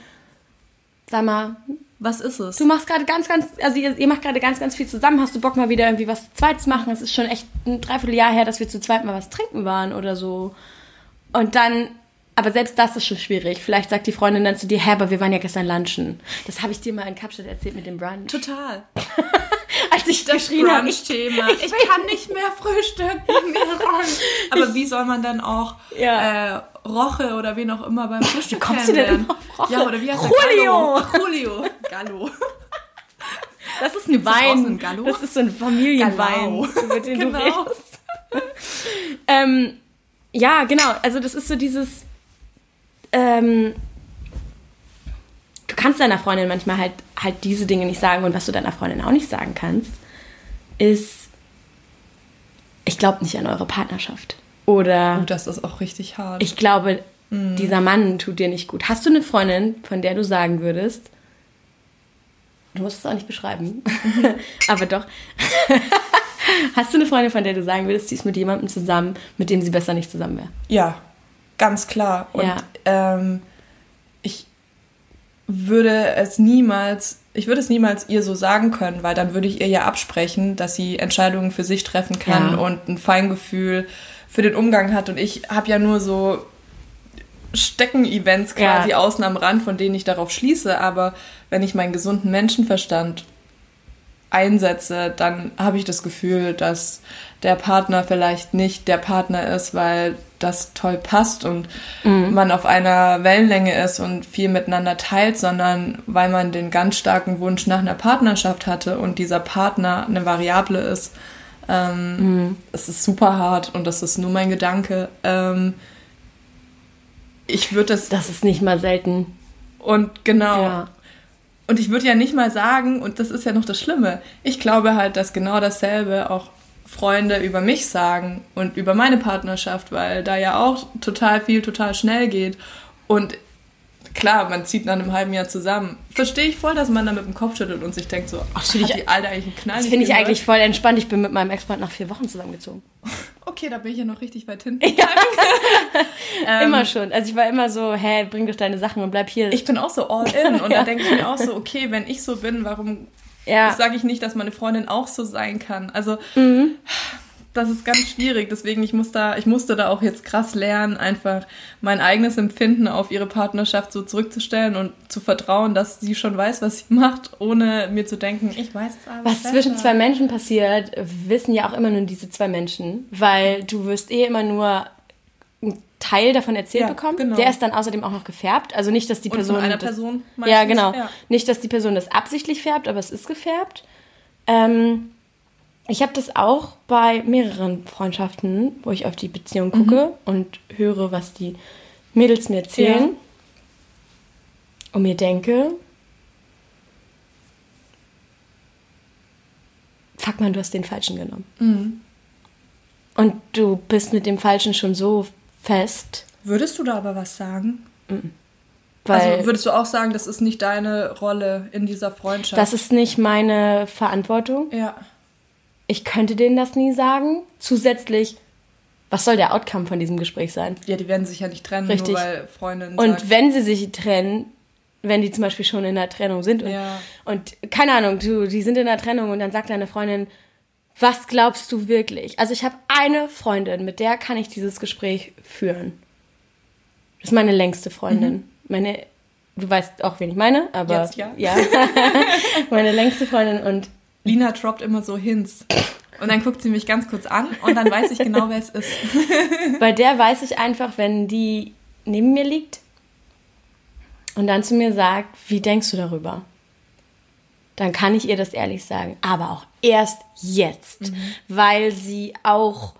sag mal, Was ist es? du machst gerade ganz, ganz, also ihr, ihr macht gerade ganz, ganz viel zusammen, hast du Bock mal wieder irgendwie was zu zweit zu machen? Es ist schon echt ein Dreivierteljahr her, dass wir zu zweit mal was trinken waren oder so. Und dann, aber selbst das ist schon schwierig. Vielleicht sagt die Freundin dann zu dir, hä, aber wir waren ja gestern lunchen. Das habe ich dir mal in Kapstadt erzählt mit dem Brunch. Total. Als ich Das geschrien habe, ich, Brunch-Thema. Ich, kann nicht mehr frühstücken. Aber wie soll man dann auch Ja. äh, Roche oder wen auch immer beim Frühstück kommst du denn auf Roche? Ja, oder wie heißt Julio. der? Gallo. Julio. Gallo. Das ist ein Gibt's Wein. Gallo? Das ist so ein Familienwein, mit dem Genau. du redest. ähm, ja, genau. Also das ist so dieses. Ähm, du kannst deiner Freundin manchmal halt halt diese Dinge nicht sagen und was du deiner Freundin auch nicht sagen kannst, ist, ich glaube nicht an eure Partnerschaft oder Und das ist auch richtig hart. ich glaube, dieser Mann tut dir nicht gut. Hast du eine Freundin, von der du sagen würdest, du musst es auch nicht beschreiben, aber doch, hast du eine Freundin, von der du sagen würdest, die ist mit jemandem zusammen, mit dem sie besser nicht zusammen wäre? Ja, ganz klar. Und Ja. ähm, ich würde es niemals, ich würde es niemals ihr so sagen können, weil dann würde ich ihr ja absprechen, dass sie Entscheidungen für sich treffen kann Ja. und ein Feingefühl für den Umgang hat. Und ich habe ja nur so Stecken-Events quasi Ja. außen am Rand, von denen ich darauf schließe. Aber wenn ich meinen gesunden Menschenverstand einsetze, dann habe ich das Gefühl, dass der Partner vielleicht nicht der Partner ist, weil das toll passt und man auf einer Wellenlänge ist und viel miteinander teilt, sondern weil man den ganz starken Wunsch nach einer Partnerschaft hatte und dieser Partner eine Variable ist. Ähm, Es ist super hart und das ist nur mein Gedanke. Ähm, ich würde das Das ist nicht mal selten. und genau. Ja. Und ich würde ja nicht mal sagen, und das ist ja noch das Schlimme, ich glaube halt, dass genau dasselbe auch Freunde über mich sagen und über meine Partnerschaft, weil da ja auch total viel total schnell geht. Und klar, man zieht nach einem halben Jahr zusammen. Verstehe ich voll, dass man da mit dem Kopf schüttelt und sich denkt so, ach, hat ich- die Alter eigentlich einen Knall Das finde ich gehört? eigentlich voll entspannt. Ich bin mit meinem Ex-Freund nach vier Wochen zusammengezogen. Okay, da bin ich ja noch richtig weit hinten. immer schon. Also ich war immer so, hä, bring doch deine Sachen und bleib hier. Ich bin auch so all in und Ja. da denke ich mir auch so, okay, wenn ich so bin, warum ja. sage ich nicht, dass meine Freundin auch so sein kann. Also Mhm. das ist ganz schwierig. Deswegen ich muss da, ich musste da auch jetzt krass lernen, einfach mein eigenes Empfinden auf ihre Partnerschaft so zurückzustellen und zu vertrauen, dass sie schon weiß, was sie macht, ohne mir zu denken, ich weiß es aber. Was besser. zwischen zwei Menschen passiert, wissen ja auch immer nur diese zwei Menschen, weil du wirst eh immer nur Teil davon erzählt Ja, bekommen. genau. Der ist dann außerdem auch noch gefärbt. Also nicht, dass die Und Person. von einer das, Person Ja, genau. ja. Nicht, dass die Person das absichtlich färbt, aber es ist gefärbt. Ähm, ich habe das auch bei mehreren Freundschaften, wo ich auf die Beziehung gucke und höre, was die Mädels mir erzählen. Ja. Und mir denke, fuck man, du hast den Falschen genommen. Mhm. Und du bist mit dem Falschen schon so fest, Würdest du da aber was sagen? weil also würdest du auch sagen, das ist nicht deine Rolle in dieser Freundschaft? das ist nicht meine Verantwortung. ja. Ich könnte denen das nie sagen. Zusätzlich, was soll der Outcome von diesem Gespräch sein? Ja, die werden sich ja nicht trennen, Richtig. nur weil Freundin Und sagt, wenn sie sich trennen, wenn die zum Beispiel schon in der Trennung sind und, Ja. und keine Ahnung, du, die sind in der Trennung und dann sagt deine Freundin, was glaubst du wirklich? Also ich habe eine Freundin, mit der kann ich dieses Gespräch führen. Das ist meine längste Freundin. Meine, du weißt auch, wen ich meine, aber Jetzt ja. ja. meine längste Freundin und Lina droppt immer so Hints. Und dann guckt sie mich ganz kurz an und dann weiß ich genau, wer es ist. Bei der weiß ich einfach, wenn die neben mir liegt und dann zu mir sagt, wie denkst du darüber? Dann kann ich ihr das ehrlich sagen. Aber auch erst jetzt, weil sie auch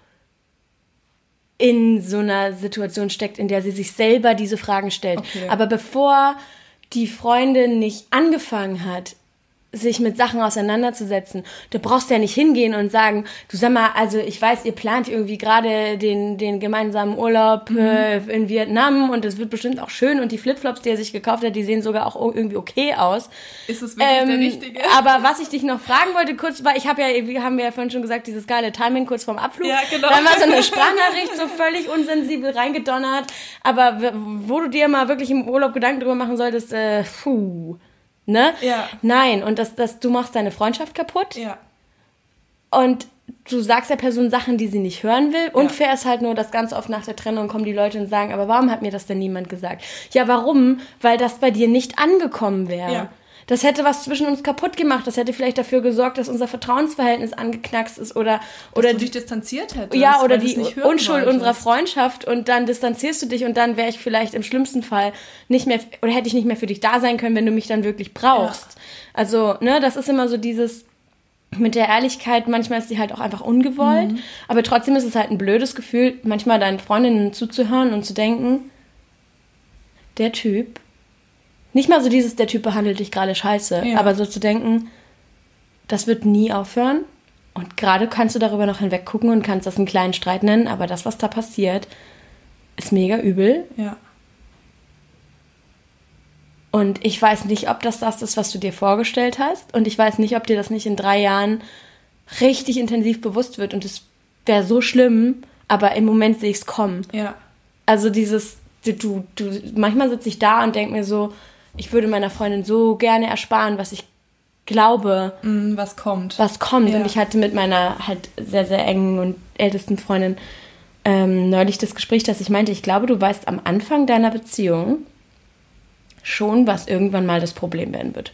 in so einer Situation steckt, in der sie sich selber diese Fragen stellt. Okay. Aber bevor die Freundin nicht angefangen hat, sich mit Sachen auseinanderzusetzen. Du brauchst ja nicht hingehen und sagen, du sag mal, also ich weiß, ihr plant irgendwie gerade den, den gemeinsamen Urlaub äh, in Vietnam und es wird bestimmt auch schön und die Flipflops, die er sich gekauft hat, die sehen sogar auch irgendwie okay aus. Ist es wirklich der Ähm, Richtige? Aber was ich dich noch fragen wollte, kurz, weil ich habe ja, wir haben ja vorhin schon gesagt, dieses geile Timing kurz vorm Abflug. Ja, genau. Dann war so eine Sprachnachricht so völlig unsensibel reingedonnert. Aber wo du dir mal wirklich im Urlaub Gedanken drüber machen solltest, äh, puh. Ne? Ja. Nein, und das, das, du machst deine Freundschaft kaputt Ja. und du sagst der Person Sachen, die sie nicht hören will. Und Ja. ist halt nur, dass ganz oft nach der Trennung kommen die Leute und sagen, aber warum hat mir das denn niemand gesagt? Ja, warum? Weil das bei dir nicht angekommen wäre. Ja. Das hätte was zwischen uns kaputt gemacht. Das hätte vielleicht dafür gesorgt, dass unser Vertrauensverhältnis angeknackst ist oder Dass oder du dich distanziert hättest. ja oder die Unschuld wolltest. unserer Freundschaft und dann distanzierst du dich und dann wäre ich vielleicht im schlimmsten Fall nicht mehr oder hätte ich nicht mehr für dich da sein können, wenn du mich dann wirklich brauchst. Also ne, das ist immer so dieses mit der Ehrlichkeit, manchmal ist die halt auch einfach ungewollt, aber trotzdem ist es halt ein blödes Gefühl, manchmal deinen Freundinnen zuzuhören und zu denken, der Typ, nicht mal so dieses, der Typ behandelt dich gerade scheiße, Ja. aber so zu denken, das wird nie aufhören und gerade kannst du darüber noch hinweggucken und kannst das einen kleinen Streit nennen, aber das, was da passiert, ist mega übel Ja. und ich weiß nicht, ob das das ist, was du dir vorgestellt hast. Und ich weiß nicht, ob dir das nicht in drei Jahren richtig intensiv bewusst wird. Und es wäre so schlimm, aber im Moment sehe ich es kommen. Ja. Also dieses, du, du, manchmal sitze ich da und denke mir so, ich würde meiner Freundin so gerne ersparen, was ich glaube, Mm, was kommt. was kommt. Ja. Und ich hatte mit meiner halt sehr, sehr engen und ältesten Freundin ähm, neulich das Gespräch, dass ich meinte, ich glaube, du weißt am Anfang deiner Beziehung schon, was irgendwann mal das Problem werden wird.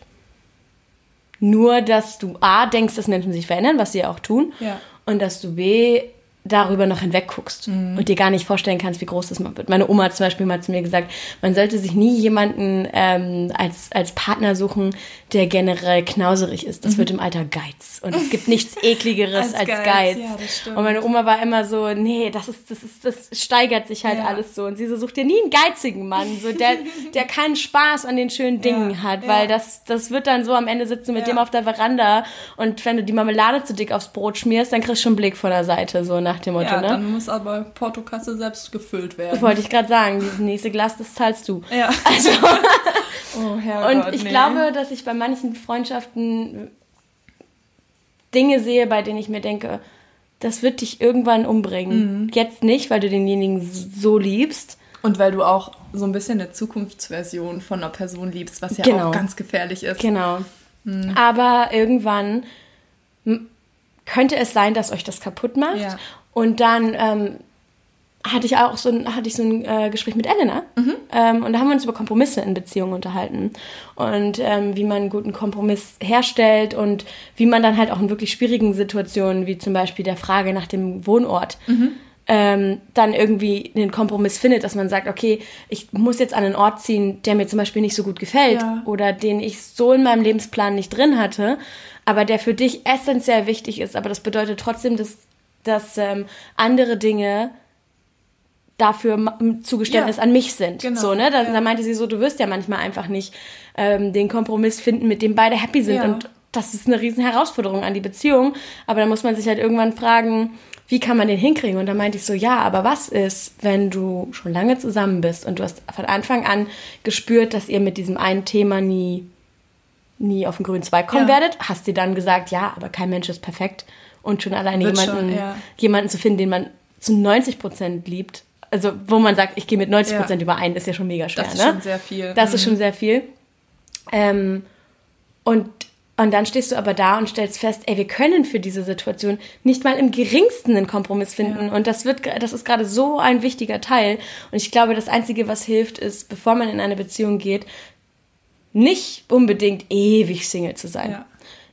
Nur, dass du A, denkst, dass Menschen sich verändern, was sie ja auch tun, Ja. und dass du B, darüber noch hinweg guckst Mhm. und dir gar nicht vorstellen kannst, wie groß das mal wird. Meine Oma hat zum Beispiel mal zu mir gesagt, man sollte sich nie jemanden ähm, als, als Partner suchen, der generell knauserig ist. Das wird im Alter Geiz. Und es gibt nichts ekligeres Mhm. Als als, Geiz, Geiz. ja, das stimmt. und meine Oma war immer so, nee, das ist, das ist, das steigert sich halt Ja. alles so. Und sie so, such dir nie einen geizigen Mann, so der, der keinen Spaß an den schönen Dingen Ja, hat, weil das, das wird dann so am Ende sitzen mit dem auf der Veranda und wenn du die Marmelade zu dick aufs Brot schmierst, dann kriegst du schon einen Blick von der Seite, so nach dem Motto, Ja, ne? dann muss aber Portokasse selbst gefüllt werden. Wollte ich gerade sagen, dieses nächste Glas, das zahlst du. Ja. Also, Oh, Herrgott, und ich nee. glaube, dass ich bei manchen Freundschaften Dinge sehe, bei denen ich mir denke, das wird dich irgendwann umbringen. Mhm. Jetzt nicht, weil du denjenigen so liebst. Und weil du auch so ein bisschen eine Zukunftsversion von einer Person liebst, was ja Genau. auch ganz gefährlich ist. Genau. Mhm. Aber irgendwann könnte es sein, dass euch das kaputt macht. Ja. Und dann ähm, hatte ich auch so ein, hatte ich so ein äh, Gespräch mit Elena. Mhm. Ähm, und da haben wir uns über Kompromisse in Beziehungen unterhalten. Und ähm, wie man einen guten Kompromiss herstellt und wie man dann halt auch in wirklich schwierigen Situationen, wie zum Beispiel der Frage nach dem Wohnort, Mhm. ähm, dann irgendwie einen Kompromiss findet, dass man sagt, okay, ich muss jetzt an einen Ort ziehen, der mir zum Beispiel nicht so gut gefällt Ja. oder den ich so in meinem Lebensplan nicht drin hatte, aber der für dich essentiell wichtig ist. Aber das bedeutet trotzdem, dass, dass ähm, andere Dinge dafür Zugeständnis Ja. an mich sind. Genau. So, ne? Da, Ja. da meinte sie so, du wirst ja manchmal einfach nicht ähm, den Kompromiss finden, mit dem beide happy sind. Ja. Und das ist eine riesen Herausforderung an die Beziehung. Aber da muss man sich halt irgendwann fragen, wie kann man den hinkriegen? Und da meinte ich so, ja, aber was ist, wenn du schon lange zusammen bist und du hast von Anfang an gespürt, dass ihr mit diesem einen Thema nie, nie auf den grünen Zweig kommen werdet? Hast dir dann gesagt, ja, aber kein Mensch ist perfekt und schon alleine Wird jemanden, schon, ja. jemanden zu finden, den man zu 90 Prozent liebt. Also, wo man sagt, ich gehe mit 90 Prozent Ja. überein, ist ja schon mega schwer, Das ist ne? schon sehr viel. Das ist Mhm. schon sehr viel. Ähm, und, und dann stehst du aber da und stellst fest, ey, wir können für diese Situation nicht mal im geringsten einen Kompromiss finden. Ja. Und das wird, das ist gerade so ein wichtiger Teil. Und ich glaube, das Einzige, was hilft, ist, bevor man in eine Beziehung geht, nicht unbedingt ewig Single zu sein. Ja.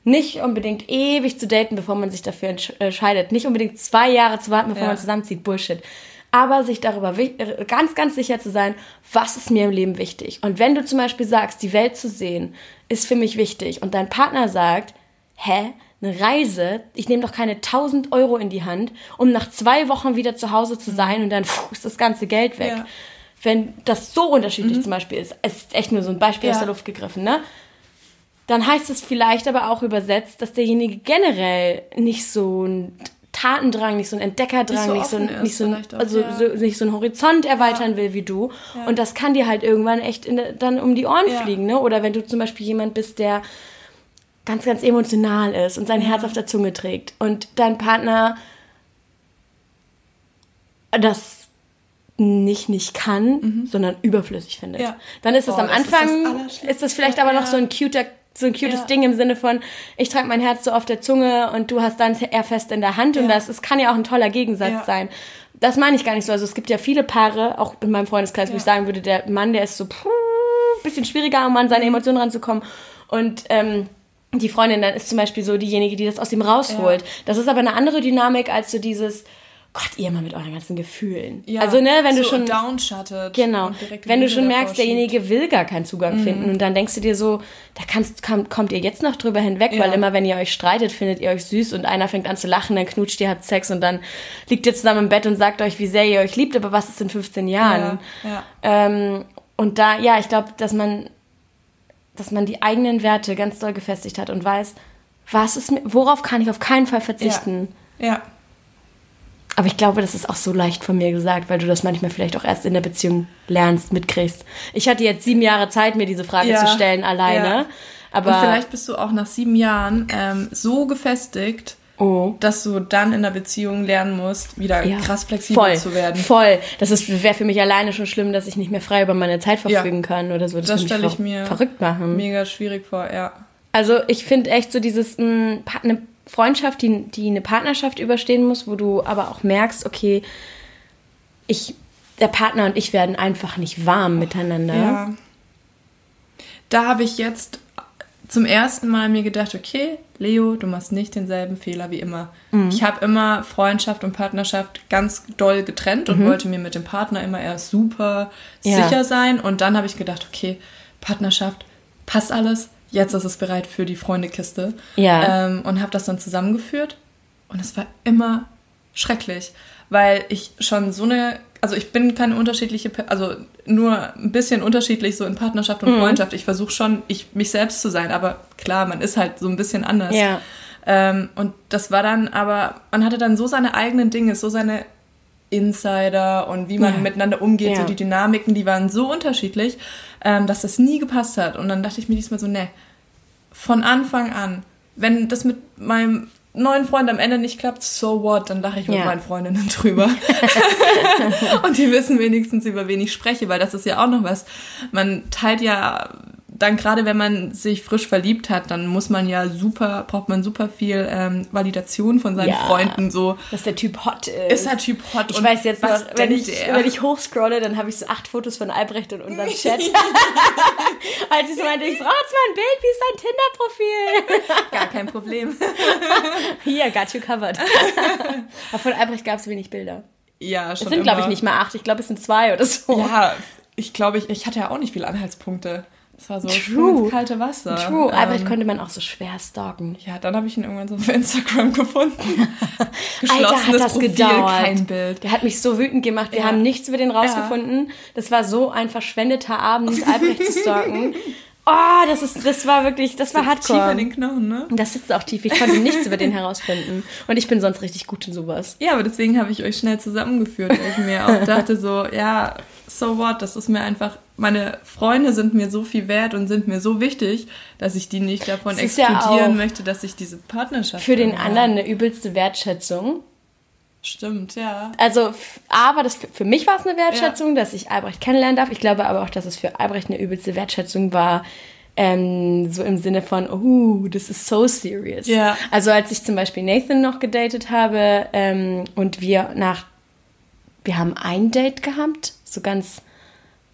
Nicht unbedingt ewig zu daten, bevor man sich dafür entsch- entscheidet. Nicht unbedingt zwei Jahre zu warten, bevor Ja. man zusammenzieht. Bullshit. Aber sich darüber äh, ganz, ganz sicher zu sein, was ist mir im Leben wichtig. Und wenn du zum Beispiel sagst, die Welt zu sehen, ist für mich wichtig. Und dein Partner sagt, hä? Eine Reise? Ich nehme doch keine 1000 Euro in die Hand, um nach zwei Wochen wieder zu Hause zu sein und dann pfuh, ist das ganze Geld weg. Ja. Wenn das so unterschiedlich zum Beispiel ist, es ist echt nur so ein Beispiel aus Ja. der Luft gegriffen, ne? Dann heißt es vielleicht aber auch übersetzt, dass derjenige generell nicht so ein Tatendrang, nicht so ein Entdeckerdrang, Nicht nicht so so, ein, ist nicht so, ein, auch, also ja. so, nicht so einen Horizont erweitern will wie du. Und das kann dir halt irgendwann echt in, dann um die Ohren Ja. fliegen, ne? Oder wenn du zum Beispiel jemand bist, der ganz, ganz emotional ist und sein Herz auf der Zunge trägt und dein Partner das nicht nicht kann, sondern überflüssig findet. Mhm. Ja. Dann ist es am das ist das Anfang, ist das vielleicht aber noch Ja. so ein cuter so ein cutes Ja. Ding im Sinne von, ich trage mein Herz so auf der Zunge und du hast deins eher fest in der Hand und Ja. das es kann ja auch ein toller Gegensatz Ja. sein. Das meine ich gar nicht so. Also es gibt ja viele Paare, auch in meinem Freundeskreis, wo ich sagen würde, der Mann, der ist so puh, bisschen schwieriger, um an seine Emotionen ranzukommen. Und ähm, die Freundin dann ist zum Beispiel so diejenige, die das aus ihm rausholt. Das ist aber eine andere Dynamik als so dieses, Gott, ihr mal mit euren ganzen Gefühlen. Ja, also, ne, wenn so du schon. Downshuttet. Genau. Wenn du schon merkst, derjenige will gar keinen Zugang mhm. finden und dann denkst du dir so, da kannst, kann, kommt ihr jetzt noch drüber hinweg, ja. weil immer, wenn ihr euch streitet, findet ihr euch süß und einer fängt an zu lachen, dann knutscht ihr, habt Sex und dann liegt ihr zusammen im Bett und sagt euch, wie sehr ihr euch liebt, aber was ist in 15 Jahren? Ja. ja. Ähm, und da, ja, ich glaube, dass man, dass man die eigenen Werte ganz doll gefestigt hat und weiß, was ist, worauf kann ich auf keinen Fall verzichten? ja. Ja. Aber ich glaube, das ist auch so leicht von mir gesagt, weil du das manchmal vielleicht auch erst in der Beziehung lernst, mitkriegst. Ich hatte jetzt sieben Jahre Zeit, mir diese Frage ja, zu stellen alleine. Ja. Aber Und vielleicht bist du auch nach sieben Jahren ähm, so gefestigt, oh. dass du dann in der Beziehung lernen musst, wieder ja, krass flexibel voll, zu werden. Voll. Das wäre für mich alleine schon schlimm, dass ich nicht mehr frei über meine Zeit verfügen kann oder so. Das, das stelle ich mir verrückt machen. Mega schwierig vor, ja. Also ich finde echt so dieses mh, eine Freundschaft, die, die eine Partnerschaft überstehen muss, wo du aber auch merkst, okay, ich, der Partner und ich werden einfach nicht warm miteinander. Ja. Da habe ich jetzt zum ersten Mal mir gedacht, okay, Leo, du machst nicht denselben Fehler wie immer. Mhm. Ich habe immer Freundschaft und Partnerschaft ganz doll getrennt und mhm. wollte mir mit dem Partner immer erst super ja. sicher sein. Und dann habe ich gedacht, okay, Partnerschaft, passt alles, jetzt ist es bereit für die Freundekiste. Ja. Ähm, und habe das dann zusammengeführt. Und es war immer schrecklich, weil ich schon so eine, also ich bin keine unterschiedliche, also nur ein bisschen unterschiedlich so in Partnerschaft und mhm. Freundschaft. Ich versuche schon, ich mich selbst zu sein, aber klar, man ist halt so ein bisschen anders. Ja. Ähm, und das war dann aber, man hatte dann so seine eigenen Dinge, so seine Insider und wie man ja. miteinander umgeht, ja. so die Dynamiken, die waren so unterschiedlich, ähm, dass das nie gepasst hat. Und dann dachte ich mir diesmal so, ne, von Anfang an, wenn das mit meinem neuen Freund am Ende nicht klappt, so what, dann lache ich mit ja. meinen Freundinnen drüber. und die wissen wenigstens, über wen ich spreche, weil das ist ja auch noch was. Man teilt ja dann gerade wenn man sich frisch verliebt hat, dann muss man ja super, braucht man super viel ähm, Validation von seinen ja, Freunden. So. Dass der Typ hot ist. Ist der Typ hot? Ich weiß jetzt noch, wenn ich, wenn ich hochscrolle, dann habe ich so acht Fotos von Albrecht in unserem Chat. Als ich so meinte, ich brauche jetzt mal ein Bild, wie ist dein Tinder-Profil? Gar kein Problem. Hier, got you covered. Aber von Albrecht gab es wenig Bilder. Ja, schon. Es sind, glaube ich, nicht mal acht. Ich glaube, es sind zwei oder so. Ja, ich glaube, ich, ich hatte ja auch nicht viele Anhaltspunkte. Das war so True. ins kalte Wasser. True, aber ähm, konnte man auch so schwer stalken. Ja, dann habe ich ihn irgendwann so auf Instagram gefunden. Alter, hat das Profil, gedauert. Kein Bild. Der hat mich so wütend gemacht. Wir ja. haben nichts über den rausgefunden. Ja. Das war so ein verschwendeter Abend, Albrecht zu stalken. Oh, das ist, das war wirklich, das, das war hardcore. Tief in den Knochen, ne? Das sitzt auch tief. Ich konnte nichts über den herausfinden. Und ich bin sonst richtig gut in sowas. Ja, aber deswegen habe ich euch schnell zusammengeführt, weil ich mir auch dachte so, ja, so what, das ist mir einfach, meine Freunde sind mir so viel wert und sind mir so wichtig, dass ich die nicht davon exkludieren ja möchte, dass ich diese Partnerschaft Für den anderen eine übelste Wertschätzung Stimmt, ja. Also, aber das, für mich war es eine Wertschätzung, ja. dass ich Albrecht kennenlernen darf. Ich glaube aber auch, dass es für Albrecht eine übelste Wertschätzung war, ähm, so im Sinne von, oh, das ist so serious. Ja. Also als ich zum Beispiel Nathan noch gedatet habe ähm, und wir nach, wir haben ein Date gehabt, so ganz,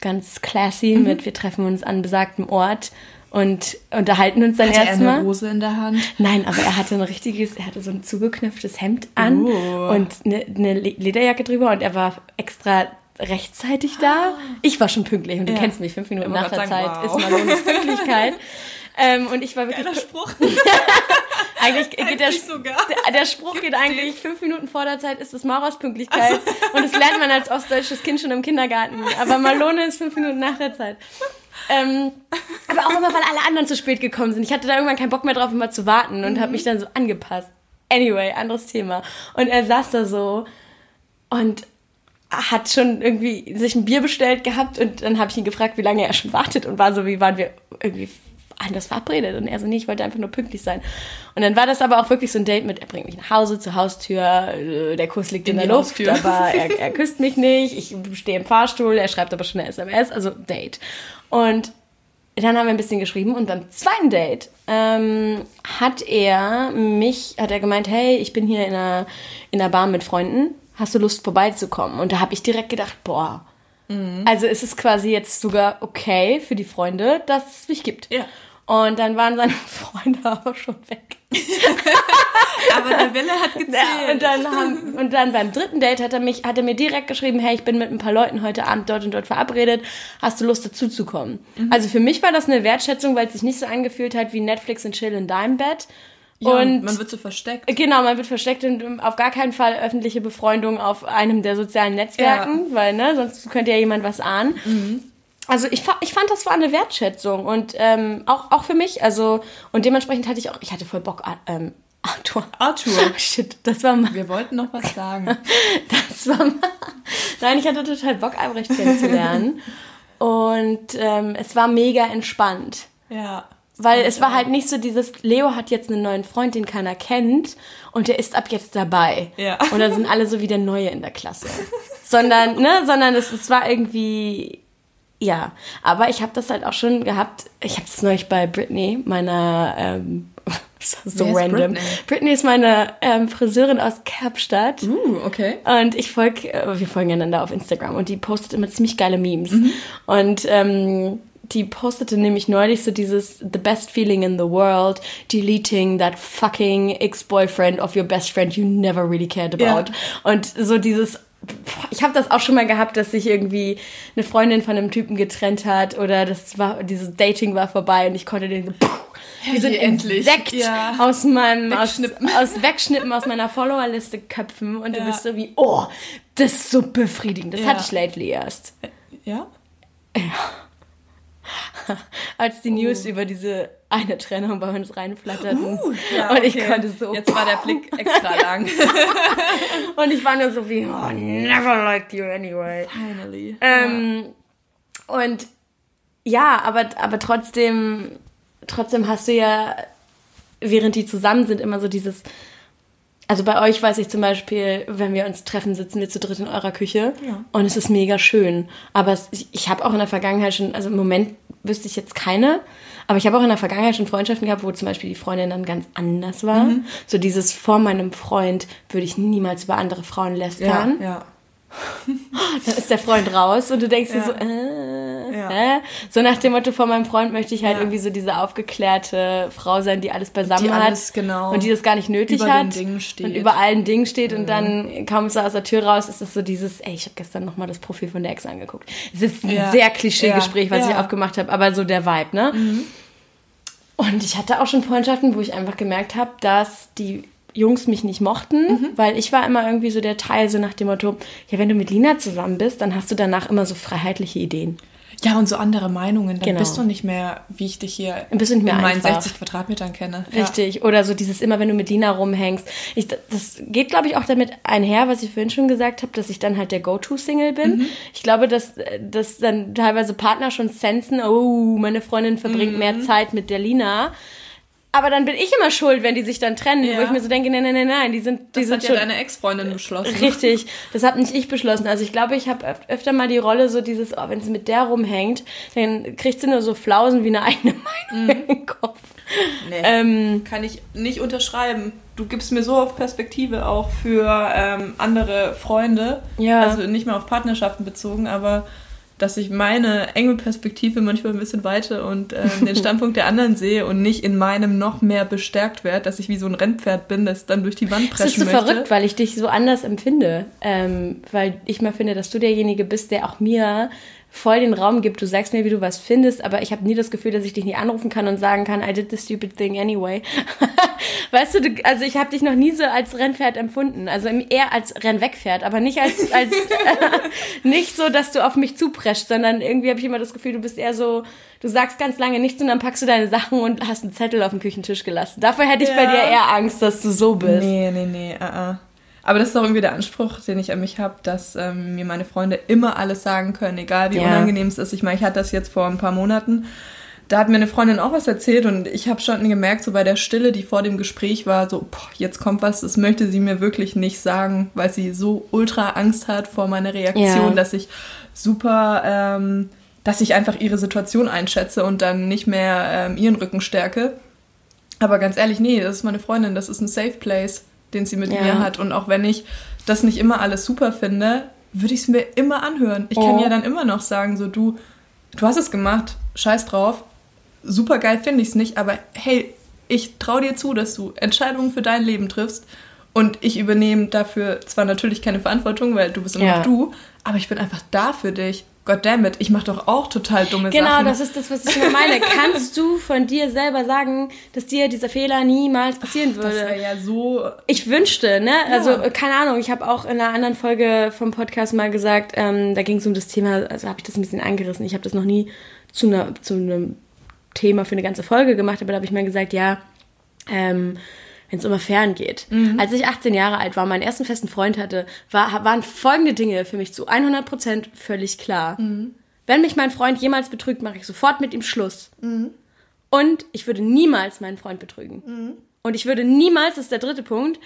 ganz classy mhm. mit, wir treffen uns an besagtem Ort und unterhalten uns dann hatte erstmal. Er eine Rose in der Hand? Nein, aber er hatte ein richtiges, er hatte so ein zugeknöpftes Hemd an uh. und eine, eine, Lederjacke drüber und er war extra rechtzeitig da. Ich war schon pünktlich und du ja. kennst mich, fünf Minuten nach der sagen, Zeit wow. ist Malones Pünktlichkeit. ähm, und ich war wirklich. Der Spruch. eigentlich geht eigentlich der, sogar. Der, der Spruch geht eigentlich fünf Minuten vor der Zeit ist das Maurers Pünktlichkeit. Also. Und das lernt man als ostdeutsches Kind schon im Kindergarten. Aber Malone ist fünf Minuten nach der Zeit. Ähm, aber auch immer, weil alle anderen zu spät gekommen sind. Ich hatte da irgendwann keinen Bock mehr drauf, immer zu warten und mhm. habe mich dann so angepasst. Anyway, anderes Thema. Und er saß da so und hat schon irgendwie sich ein Bier bestellt gehabt und dann habe ich ihn gefragt, wie lange er schon wartet und war so, wie waren wir irgendwie anders verabredet und er so, nee, ich wollte einfach nur pünktlich sein. Und dann war das aber auch wirklich so ein Date mit, er bringt mich nach Hause, zur Haustür, äh, der Kuss liegt in, in der Luft, Haustür. aber er, er küsst mich nicht, ich stehe im Fahrstuhl, er schreibt aber schon eine SMS, also Date. Und dann haben wir ein bisschen geschrieben und beim zweiten Date ähm, hat er mich, hat er gemeint, hey, ich bin hier in einer, in einer Bar mit Freunden, hast du Lust vorbeizukommen? Und da habe ich direkt gedacht, boah, mhm. also ist es quasi jetzt sogar okay für die Freunde, dass es mich gibt. Ja. Und dann waren seine Freunde aber schon weg. aber der Wille hat gezählt. Ja, und, dann haben, und dann beim dritten Date hat er, mich, hat er mir direkt geschrieben, hey, ich bin mit ein paar Leuten heute Abend dort und dort verabredet. Hast du Lust dazu zu kommen? Mhm. Also für mich war das eine Wertschätzung, weil es sich nicht so angefühlt hat wie Netflix und Chill in deinem Bett. Ja, und man wird so versteckt. Genau, man wird versteckt und auf gar keinen Fall öffentliche Befreundung auf einem der sozialen Netzwerken, ja. weil ne, sonst könnte ja jemand was ahnen. Mhm also ich, ich fand, das war eine Wertschätzung und ähm, auch, auch für mich. Also, und dementsprechend hatte ich auch, ich hatte voll Bock, ähm, Arthur. Arthur. Shit, das war mal. Wir wollten noch was sagen. das war mal. Nein, ich hatte total Bock, Albrecht kennenzulernen. und ähm, es war mega entspannt. Ja. Weil es war halt nicht so dieses, Leo hat jetzt einen neuen Freund, den keiner kennt und der ist ab jetzt dabei. Ja. Und dann sind alle so wie der Neue in der Klasse. sondern, ne, sondern es, es war irgendwie ja, aber ich habe das halt auch schon gehabt. Ich habe es neulich bei Britney, meiner ähm, so Wer random. Britney? Britney? ist meine ähm, Friseurin aus Kapstadt. Uh, okay. Und ich folge, äh, wir folgen einander auf Instagram und die postet immer ziemlich geile Memes. Mhm. Und ähm, die postete nämlich neulich so dieses The best feeling in the world, deleting that fucking ex-boyfriend of your best friend you never really cared about. Ja. Und so dieses ich habe das auch schon mal gehabt, dass sich irgendwie eine Freundin von einem Typen getrennt hat oder das war dieses Dating war vorbei und ich konnte den so pff, die sind endlich ja. aus meinem wegschnippen. Aus, aus wegschnippen aus meiner Followerliste köpfen und ja. du bist so wie oh das ist so befriedigend. Das ja. hatte ich lately erst. Ja. Ja. Als die News oh. über diese eine Trennung bei uns reinflatterten. Uh, ja, und ich konnte so. Jetzt war der Blick extra lang. und ich war nur so wie, oh, never liked you anyway. Finally. Ähm, ja. Und ja, aber, aber trotzdem, trotzdem hast du ja, während die zusammen sind, immer so dieses. Also bei euch weiß ich zum Beispiel, wenn wir uns treffen, sitzen wir zu dritt in eurer Küche ja. und es ist mega schön. Aber es, ich, ich habe auch in der Vergangenheit schon, also im Moment wüsste ich jetzt keine, aber ich habe auch in der Vergangenheit schon Freundschaften gehabt, wo zum Beispiel die Freundin dann ganz anders war. Mhm. So dieses vor meinem Freund würde ich niemals über andere Frauen lästern. Ja, ja. dann ist der Freund raus und du denkst dir so, äh, ja. äh? so nach dem Motto, vor meinem Freund möchte ich halt ja. irgendwie so diese aufgeklärte Frau sein, die alles beisammen die alles, hat genau und die das gar nicht nötig über hat den Dingen steht. und über allen Dingen steht mhm. und dann kommst du aus der Tür raus, ist das so dieses, ey, ich habe gestern nochmal das Profil von der Ex angeguckt. Es ist ein sehr Klischee-Gespräch, was ich aufgemacht habe, aber so der Vibe, ne? Mhm. Und ich hatte auch schon Freundschaften, wo ich einfach gemerkt habe, dass die Jungs mich nicht mochten, mhm. weil ich war immer irgendwie so der Teil, so nach dem Motto, ja, wenn du mit Lina zusammen bist, dann hast du danach immer so freiheitliche Ideen. Ja, und so andere Meinungen. Dann genau. bist du nicht mehr, wie ich dich hier bist du nicht mehr in meinen 60 Quadratmetern kenne. Richtig. Ja. Oder so dieses immer, wenn du mit Lina rumhängst. Ich, das geht, glaube ich, auch damit einher, was ich vorhin schon gesagt habe, dass ich dann halt der Go-To-Single bin. Mhm. Ich glaube, dass, dass dann teilweise Partner schon sensen, oh, meine Freundin verbringt mhm. mehr Zeit mit der Lina aber dann bin ich immer schuld, wenn die sich dann trennen, ja. wo ich mir so denke, nein, nein, nein, nein, die sind, die das sind hat schon. ja deine Ex-Freundin beschlossen. Richtig, das habe nicht ich beschlossen. Also ich glaube, ich habe öf öfter mal die Rolle so dieses, oh, wenn sie mit der rumhängt, dann kriegt sie nur so Flausen wie eine eigene Meinung mhm. im Kopf. Nee, ähm, kann ich nicht unterschreiben. Du gibst mir so auf Perspektive auch für ähm, andere Freunde. Ja. Also nicht mehr auf Partnerschaften bezogen, aber dass ich meine enge Perspektive manchmal ein bisschen weite und äh, den Standpunkt der anderen sehe und nicht in meinem noch mehr bestärkt werde, dass ich wie so ein Rennpferd bin, das dann durch die Wand preschen möchte. Das ist so möchte. verrückt, weil ich dich so anders empfinde. Ähm, weil ich mal finde, dass du derjenige bist, der auch mir voll den Raum gibt. Du sagst mir, wie du was findest, aber ich habe nie das Gefühl, dass ich dich nicht anrufen kann und sagen kann, I did the stupid thing anyway. weißt du, du, also ich habe dich noch nie so als Rennpferd empfunden. Also eher als Rennwegpferd, aber nicht als, als äh, nicht so, dass du auf mich zupreschst, sondern irgendwie habe ich immer das Gefühl, du bist eher so, du sagst ganz lange nichts und dann packst du deine Sachen und hast einen Zettel auf dem Küchentisch gelassen. Dafür hätte ich ja. bei dir eher Angst, dass du so bist. Nee, nee, nee, uh -uh. Aber das ist auch irgendwie der Anspruch, den ich an mich habe, dass ähm, mir meine Freunde immer alles sagen können, egal wie ja. unangenehm es ist. Ich meine, ich hatte das jetzt vor ein paar Monaten. Da hat mir eine Freundin auch was erzählt und ich habe schon gemerkt, so bei der Stille, die vor dem Gespräch war, so, boah, jetzt kommt was, das möchte sie mir wirklich nicht sagen, weil sie so ultra Angst hat vor meiner Reaktion, ja. dass ich super, ähm, dass ich einfach ihre Situation einschätze und dann nicht mehr ähm, ihren Rücken stärke. Aber ganz ehrlich, nee, das ist meine Freundin, das ist ein Safe Place den sie mit ja. mir hat. Und auch wenn ich das nicht immer alles super finde, würde ich es mir immer anhören. Ich oh. kann ja dann immer noch sagen, so du, du hast es gemacht, scheiß drauf. super geil finde ich es nicht, aber hey, ich traue dir zu, dass du Entscheidungen für dein Leben triffst und ich übernehme dafür zwar natürlich keine Verantwortung, weil du bist immer Ja. noch du, aber ich bin einfach da für dich. Goddammit, ich mache doch auch total dumme Genau, Sachen. das ist das, was ich immer meine. Kannst du von dir selber sagen, dass dir dieser Fehler niemals passieren das würde? wäre ja so. Ich wünschte, ne? Ja. Also, äh, keine Ahnung, ich habe auch in einer anderen Folge vom Podcast mal gesagt, ähm, da ging es um das Thema, also habe ich das ein bisschen angerissen. Ich habe das noch nie zu, einer, zu einem Thema für eine ganze Folge gemacht, aber da habe ich mal gesagt, ja, ähm, wenn es um Affären geht. Als ich 18 Jahre alt war, meinen ersten festen Freund hatte, war, waren folgende Dinge für mich zu 100% völlig klar. Wenn mich mein Freund jemals betrügt, mache ich sofort mit ihm Schluss. Und ich würde niemals meinen Freund betrügen. Und ich würde niemals, das ist der dritte Punkt,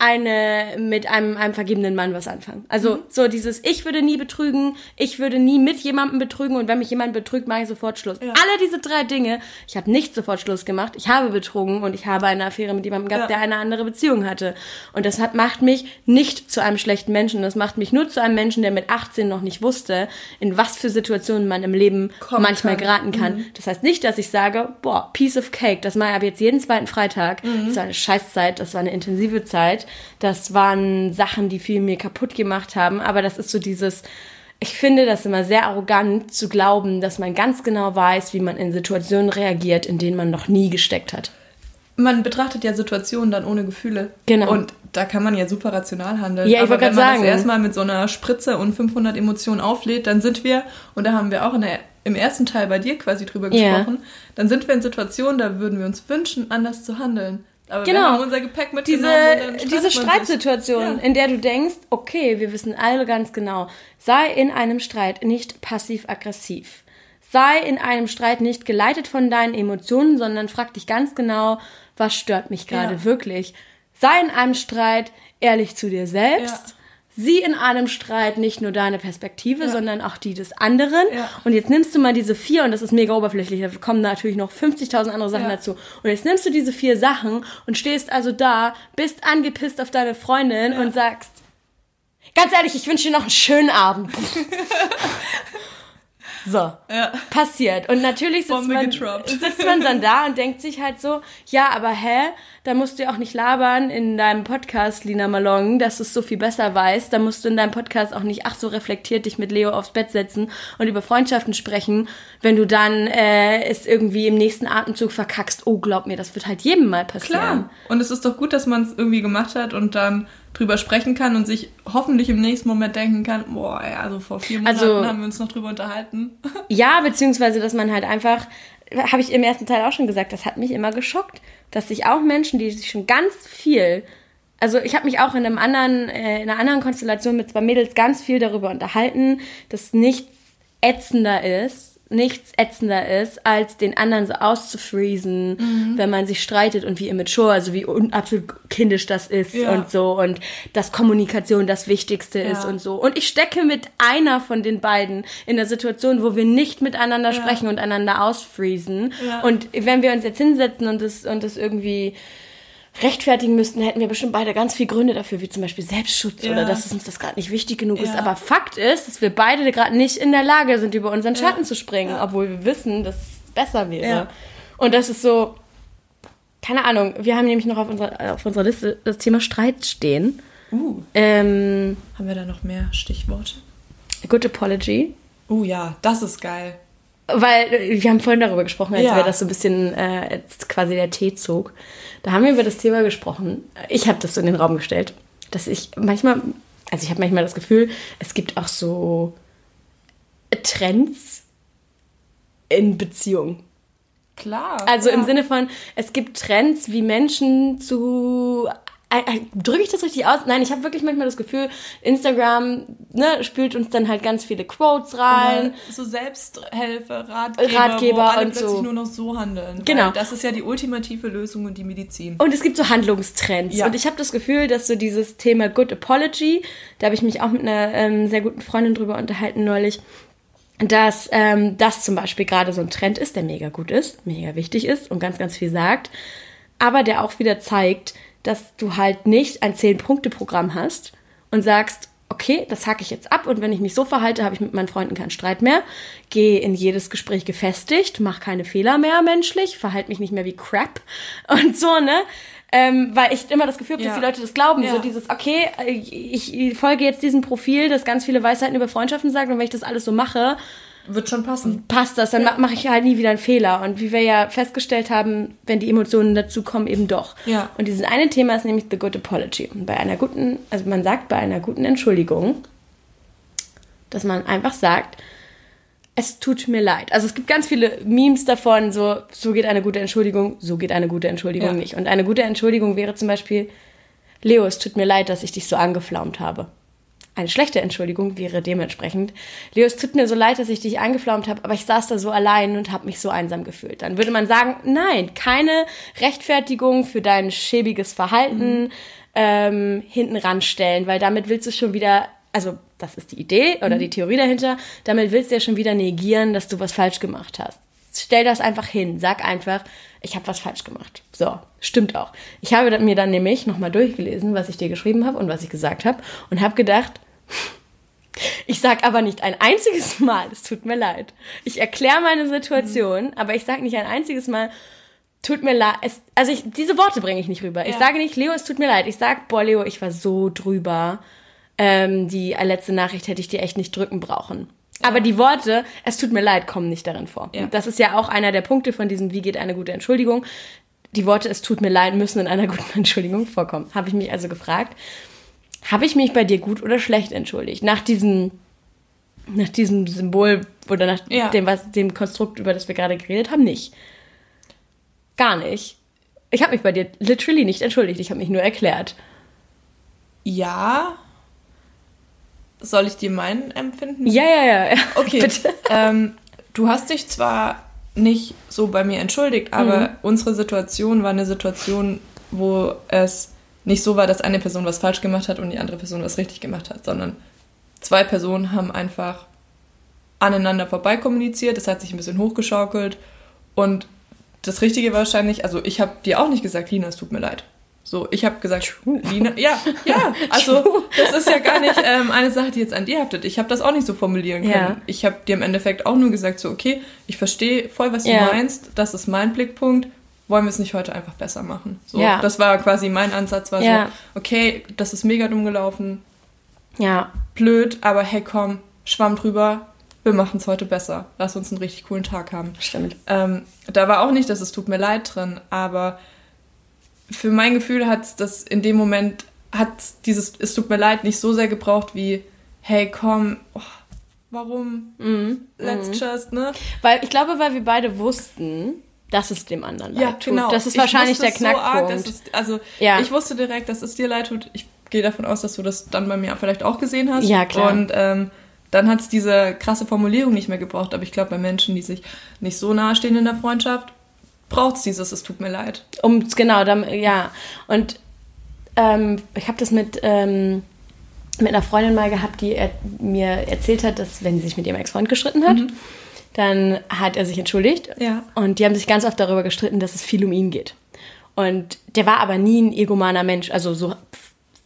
eine mit einem, einem vergebenen Mann was anfangen. Also so dieses, ich würde nie betrügen, ich würde nie mit jemandem betrügen und wenn mich jemand betrügt, mache ich sofort Schluss. Ja. Alle diese drei Dinge, ich habe nicht sofort Schluss gemacht, ich habe betrogen und ich habe eine Affäre mit jemandem gehabt, Ja. der eine andere Beziehung hatte. Und das hat, macht mich nicht zu einem schlechten Menschen, das macht mich nur zu einem Menschen, der mit 18 noch nicht wusste, in was für Situationen man im Leben Kommen manchmal kann. geraten kann. Das heißt nicht, dass ich sage, boah, piece of cake, das mache ich ab jetzt jeden zweiten Freitag. Das war eine Scheißzeit, das war eine intensive Zeit. Das waren Sachen, die viel mir kaputt gemacht haben. Aber das ist so dieses, ich finde das immer sehr arrogant zu glauben, dass man ganz genau weiß, wie man in Situationen reagiert, in denen man noch nie gesteckt hat. Man betrachtet ja Situationen dann ohne Gefühle. Genau. Und da kann man ja super rational handeln. Ja, ich wollte wenn grad man sagen. das erstmal mit so einer Spritze und 500 Emotionen auflädt, dann sind wir, und da haben wir auch in der, im ersten Teil bei dir quasi drüber gesprochen, dann sind wir in Situationen, da würden wir uns wünschen, anders zu handeln. Aber wir Genau. haben unser Gepäck mitgenommen diese, diese. Streitsituation, Ja. in der du denkst, okay, wir wissen alle ganz genau, sei in einem Streit nicht passiv-aggressiv. Sei in einem Streit nicht geleitet von deinen Emotionen, sondern frag dich ganz genau, was stört mich gerade Ja. wirklich. Sei in einem Streit ehrlich zu dir selbst. Ja. Sieh in einem Streit nicht nur deine Perspektive, sondern auch die des anderen. Ja. Und jetzt nimmst du mal diese vier, und das ist mega oberflächlich, da kommen natürlich noch 50.000 andere Sachen Ja. dazu. Und jetzt nimmst du diese vier Sachen und stehst also da, bist angepisst auf deine Freundin und sagst, ganz ehrlich, ich wünsche dir noch einen schönen Abend. so. Ja. Passiert. Und natürlich sitzt Bombe man, sitzt man dann da und denkt sich halt so, ja, aber hä, da musst du ja auch nicht labern in deinem Podcast, Lina Malong, dass du es so viel besser weißt. Da musst du in deinem Podcast auch nicht, ach so reflektiert, dich mit Leo aufs Bett setzen und über Freundschaften sprechen, wenn du dann äh, es irgendwie im nächsten Atemzug verkackst. Oh, glaub mir, das wird halt jedem mal passieren. Klar. Und es ist doch gut, dass man es irgendwie gemacht hat und dann drüber sprechen kann und sich hoffentlich im nächsten Moment denken kann, boah, ja, also vor vier Monaten Also- haben wir uns noch drüber unterhalten. Ja, beziehungsweise, dass man halt einfach, habe ich im ersten Teil auch schon gesagt, das hat mich immer geschockt, dass sich auch Menschen, die sich schon ganz viel, also ich habe mich auch in einem anderen, äh, in einer anderen Konstellation mit zwei Mädels ganz viel darüber unterhalten, dass nichts ätzender ist, nichts ätzender ist, als den anderen so auszufreezen, wenn man sich streitet und wie immature, also wie absolut kindisch das ist Ja. und so und dass Kommunikation das Wichtigste ist Ja. und so. Und ich stecke mit einer von den beiden in der Situation, wo wir nicht miteinander sprechen und einander ausfreezen. Ja. Und wenn wir uns jetzt hinsetzen und das, und das irgendwie rechtfertigen müssten, hätten wir bestimmt beide ganz viele Gründe dafür, wie zum Beispiel Selbstschutz Ja. oder dass es uns das gerade nicht wichtig genug ist. Ja. Aber Fakt ist, dass wir beide gerade nicht in der Lage sind, über unseren Schatten zu springen, Ja. obwohl wir wissen, dass es besser wäre. Ja. Und das ist so, keine Ahnung, wir haben nämlich noch auf unserer, auf unserer Liste das Thema Streit stehen. Uh, Ähm, haben wir da noch mehr Stichworte? Good Apology. Uh, ja, das ist geil. Weil wir haben vorhin darüber gesprochen, als Ja. wir das so ein bisschen äh, jetzt quasi der Tee zog. Da haben wir über das Thema gesprochen. Ich habe das so in den Raum gestellt, dass ich manchmal, also ich habe manchmal das Gefühl, es gibt auch so Trends in Beziehungen. Klar. Also ja. im Sinne von, es gibt Trends, wie Menschen zu. Drücke ich das richtig aus? Nein, ich habe wirklich manchmal das Gefühl, Instagram ne, spült uns dann halt ganz viele Quotes rein. So Selbsthilfe, Ratgeber, Ratgeber wo alle und plötzlich so. nur noch so handeln. Genau. Das ist ja die ultimative Lösung und die Medizin. Und es gibt so Handlungstrends. Ja. Und ich habe das Gefühl, dass so dieses Thema Good Apology, da habe ich mich auch mit einer ähm, sehr guten Freundin drüber unterhalten neulich, dass ähm, das zum Beispiel gerade so ein Trend ist, der mega gut ist, mega wichtig ist und ganz, ganz viel sagt, aber der auch wieder zeigt, dass du halt nicht ein 10-Punkte-Programm hast und sagst, okay, das hacke ich jetzt ab und wenn ich mich so verhalte, habe ich mit meinen Freunden keinen Streit mehr, gehe in jedes Gespräch gefestigt, mache keine Fehler mehr menschlich, verhalte mich nicht mehr wie Crap und so, ne? Ähm, weil ich immer das Gefühl habe, ja. dass die Leute das glauben. Ja. So dieses, okay, ich, ich folge jetzt diesem Profil, das ganz viele Weisheiten über Freundschaften sagt und wenn ich das alles so mache, wird schon passen. Passt das, dann ja. mache ich halt nie wieder einen Fehler. Und wie wir ja festgestellt haben, wenn die Emotionen dazu kommen, eben doch. Ja. Und dieses eine Thema ist nämlich the good apology. Und bei einer guten, also man sagt bei einer guten Entschuldigung, dass man einfach sagt, es tut mir leid. Also es gibt ganz viele Memes davon, so, so geht eine gute Entschuldigung, so geht eine gute Entschuldigung ja. nicht. Und eine gute Entschuldigung wäre zum Beispiel, Leo, es tut mir leid, dass ich dich so angeflaumt habe. Eine schlechte Entschuldigung wäre dementsprechend, Leo, es tut mir so leid, dass ich dich eingeflaumt habe, aber ich saß da so allein und habe mich so einsam gefühlt. Dann würde man sagen, nein, keine Rechtfertigung für dein schäbiges Verhalten mhm. ähm, hinten ranstellen, weil damit willst du schon wieder, also das ist die Idee oder mhm. die Theorie dahinter, damit willst du ja schon wieder negieren, dass du was falsch gemacht hast. Stell das einfach hin, sag einfach, ich habe was falsch gemacht. So, stimmt auch. Ich habe mir dann nämlich nochmal durchgelesen, was ich dir geschrieben habe und was ich gesagt habe und habe gedacht, ich sage aber nicht ein einziges Mal, es tut mir leid. Ich erkläre meine Situation, mhm. aber ich sage nicht ein einziges Mal, tut mir leid. Es, also ich, diese Worte bringe ich nicht rüber. Ja. Ich sage nicht, Leo, es tut mir leid. Ich sage, boah, Leo, ich war so drüber. Ähm, die letzte Nachricht hätte ich dir echt nicht drücken brauchen. Ja. Aber die Worte, es tut mir leid, kommen nicht darin vor. Ja. Das ist ja auch einer der Punkte von diesem, wie geht eine gute Entschuldigung. Die Worte, es tut mir leid, müssen in einer guten Entschuldigung vorkommen. Habe ich mich also gefragt habe ich mich bei dir gut oder schlecht entschuldigt? Nach diesem, nach diesem Symbol oder nach ja. dem, was, dem Konstrukt, über das wir gerade geredet haben, nicht. Gar nicht. Ich habe mich bei dir literally nicht entschuldigt, ich habe mich nur erklärt. Ja. Soll ich dir meinen empfinden? Ja, ja, ja. ja. Okay. Bitte. Ähm, du hast dich zwar nicht so bei mir entschuldigt, aber mhm. unsere Situation war eine Situation, wo es nicht so war, dass eine Person was falsch gemacht hat und die andere Person was richtig gemacht hat, sondern zwei Personen haben einfach aneinander vorbei kommuniziert, es hat sich ein bisschen hochgeschaukelt und das Richtige wahrscheinlich, also ich habe dir auch nicht gesagt, Lina, es tut mir leid. So, ich habe gesagt, True. Lina, ja, ja, also True. das ist ja gar nicht ähm, eine Sache, die jetzt an dir haftet. Ich habe das auch nicht so formulieren können. Ja. Ich habe dir im Endeffekt auch nur gesagt, so, okay, ich verstehe voll, was du ja. meinst, das ist mein Blickpunkt, wollen wir es nicht heute einfach besser machen? So, ja. Das war quasi mein Ansatz, war ja. so, okay, das ist mega dumm gelaufen. Ja. Blöd, aber hey komm, schwamm drüber, wir machen es heute besser. Lass uns einen richtig coolen Tag haben. Stimmt. Ähm, da war auch nicht, dass es tut mir leid drin, aber für mein Gefühl hat das in dem Moment, hat dieses es tut mir leid nicht so sehr gebraucht wie, hey komm, oh, warum? Mhm. Let's mhm. just, ne? Weil ich glaube, weil wir beide wussten, dass es dem anderen leid ja, tut. Genau. Das ist wahrscheinlich der Knackpunkt. So arg, ist, also ja. ich wusste direkt, dass es dir leid tut. Ich gehe davon aus, dass du das dann bei mir vielleicht auch gesehen hast. Ja, klar. Und ähm, dann hat es diese krasse Formulierung nicht mehr gebraucht. Aber ich glaube, bei Menschen, die sich nicht so nahe stehen in der Freundschaft, braucht es dieses, es tut mir leid. Um, genau, dann, ja. Und ähm, ich habe das mit, ähm, mit einer Freundin mal gehabt, die er, mir erzählt hat, dass wenn sie sich mit ihrem Ex-Freund gestritten hat, mhm dann hat er sich entschuldigt. Ja. Und die haben sich ganz oft darüber gestritten, dass es viel um ihn geht. Und der war aber nie ein egomaner Mensch. Also so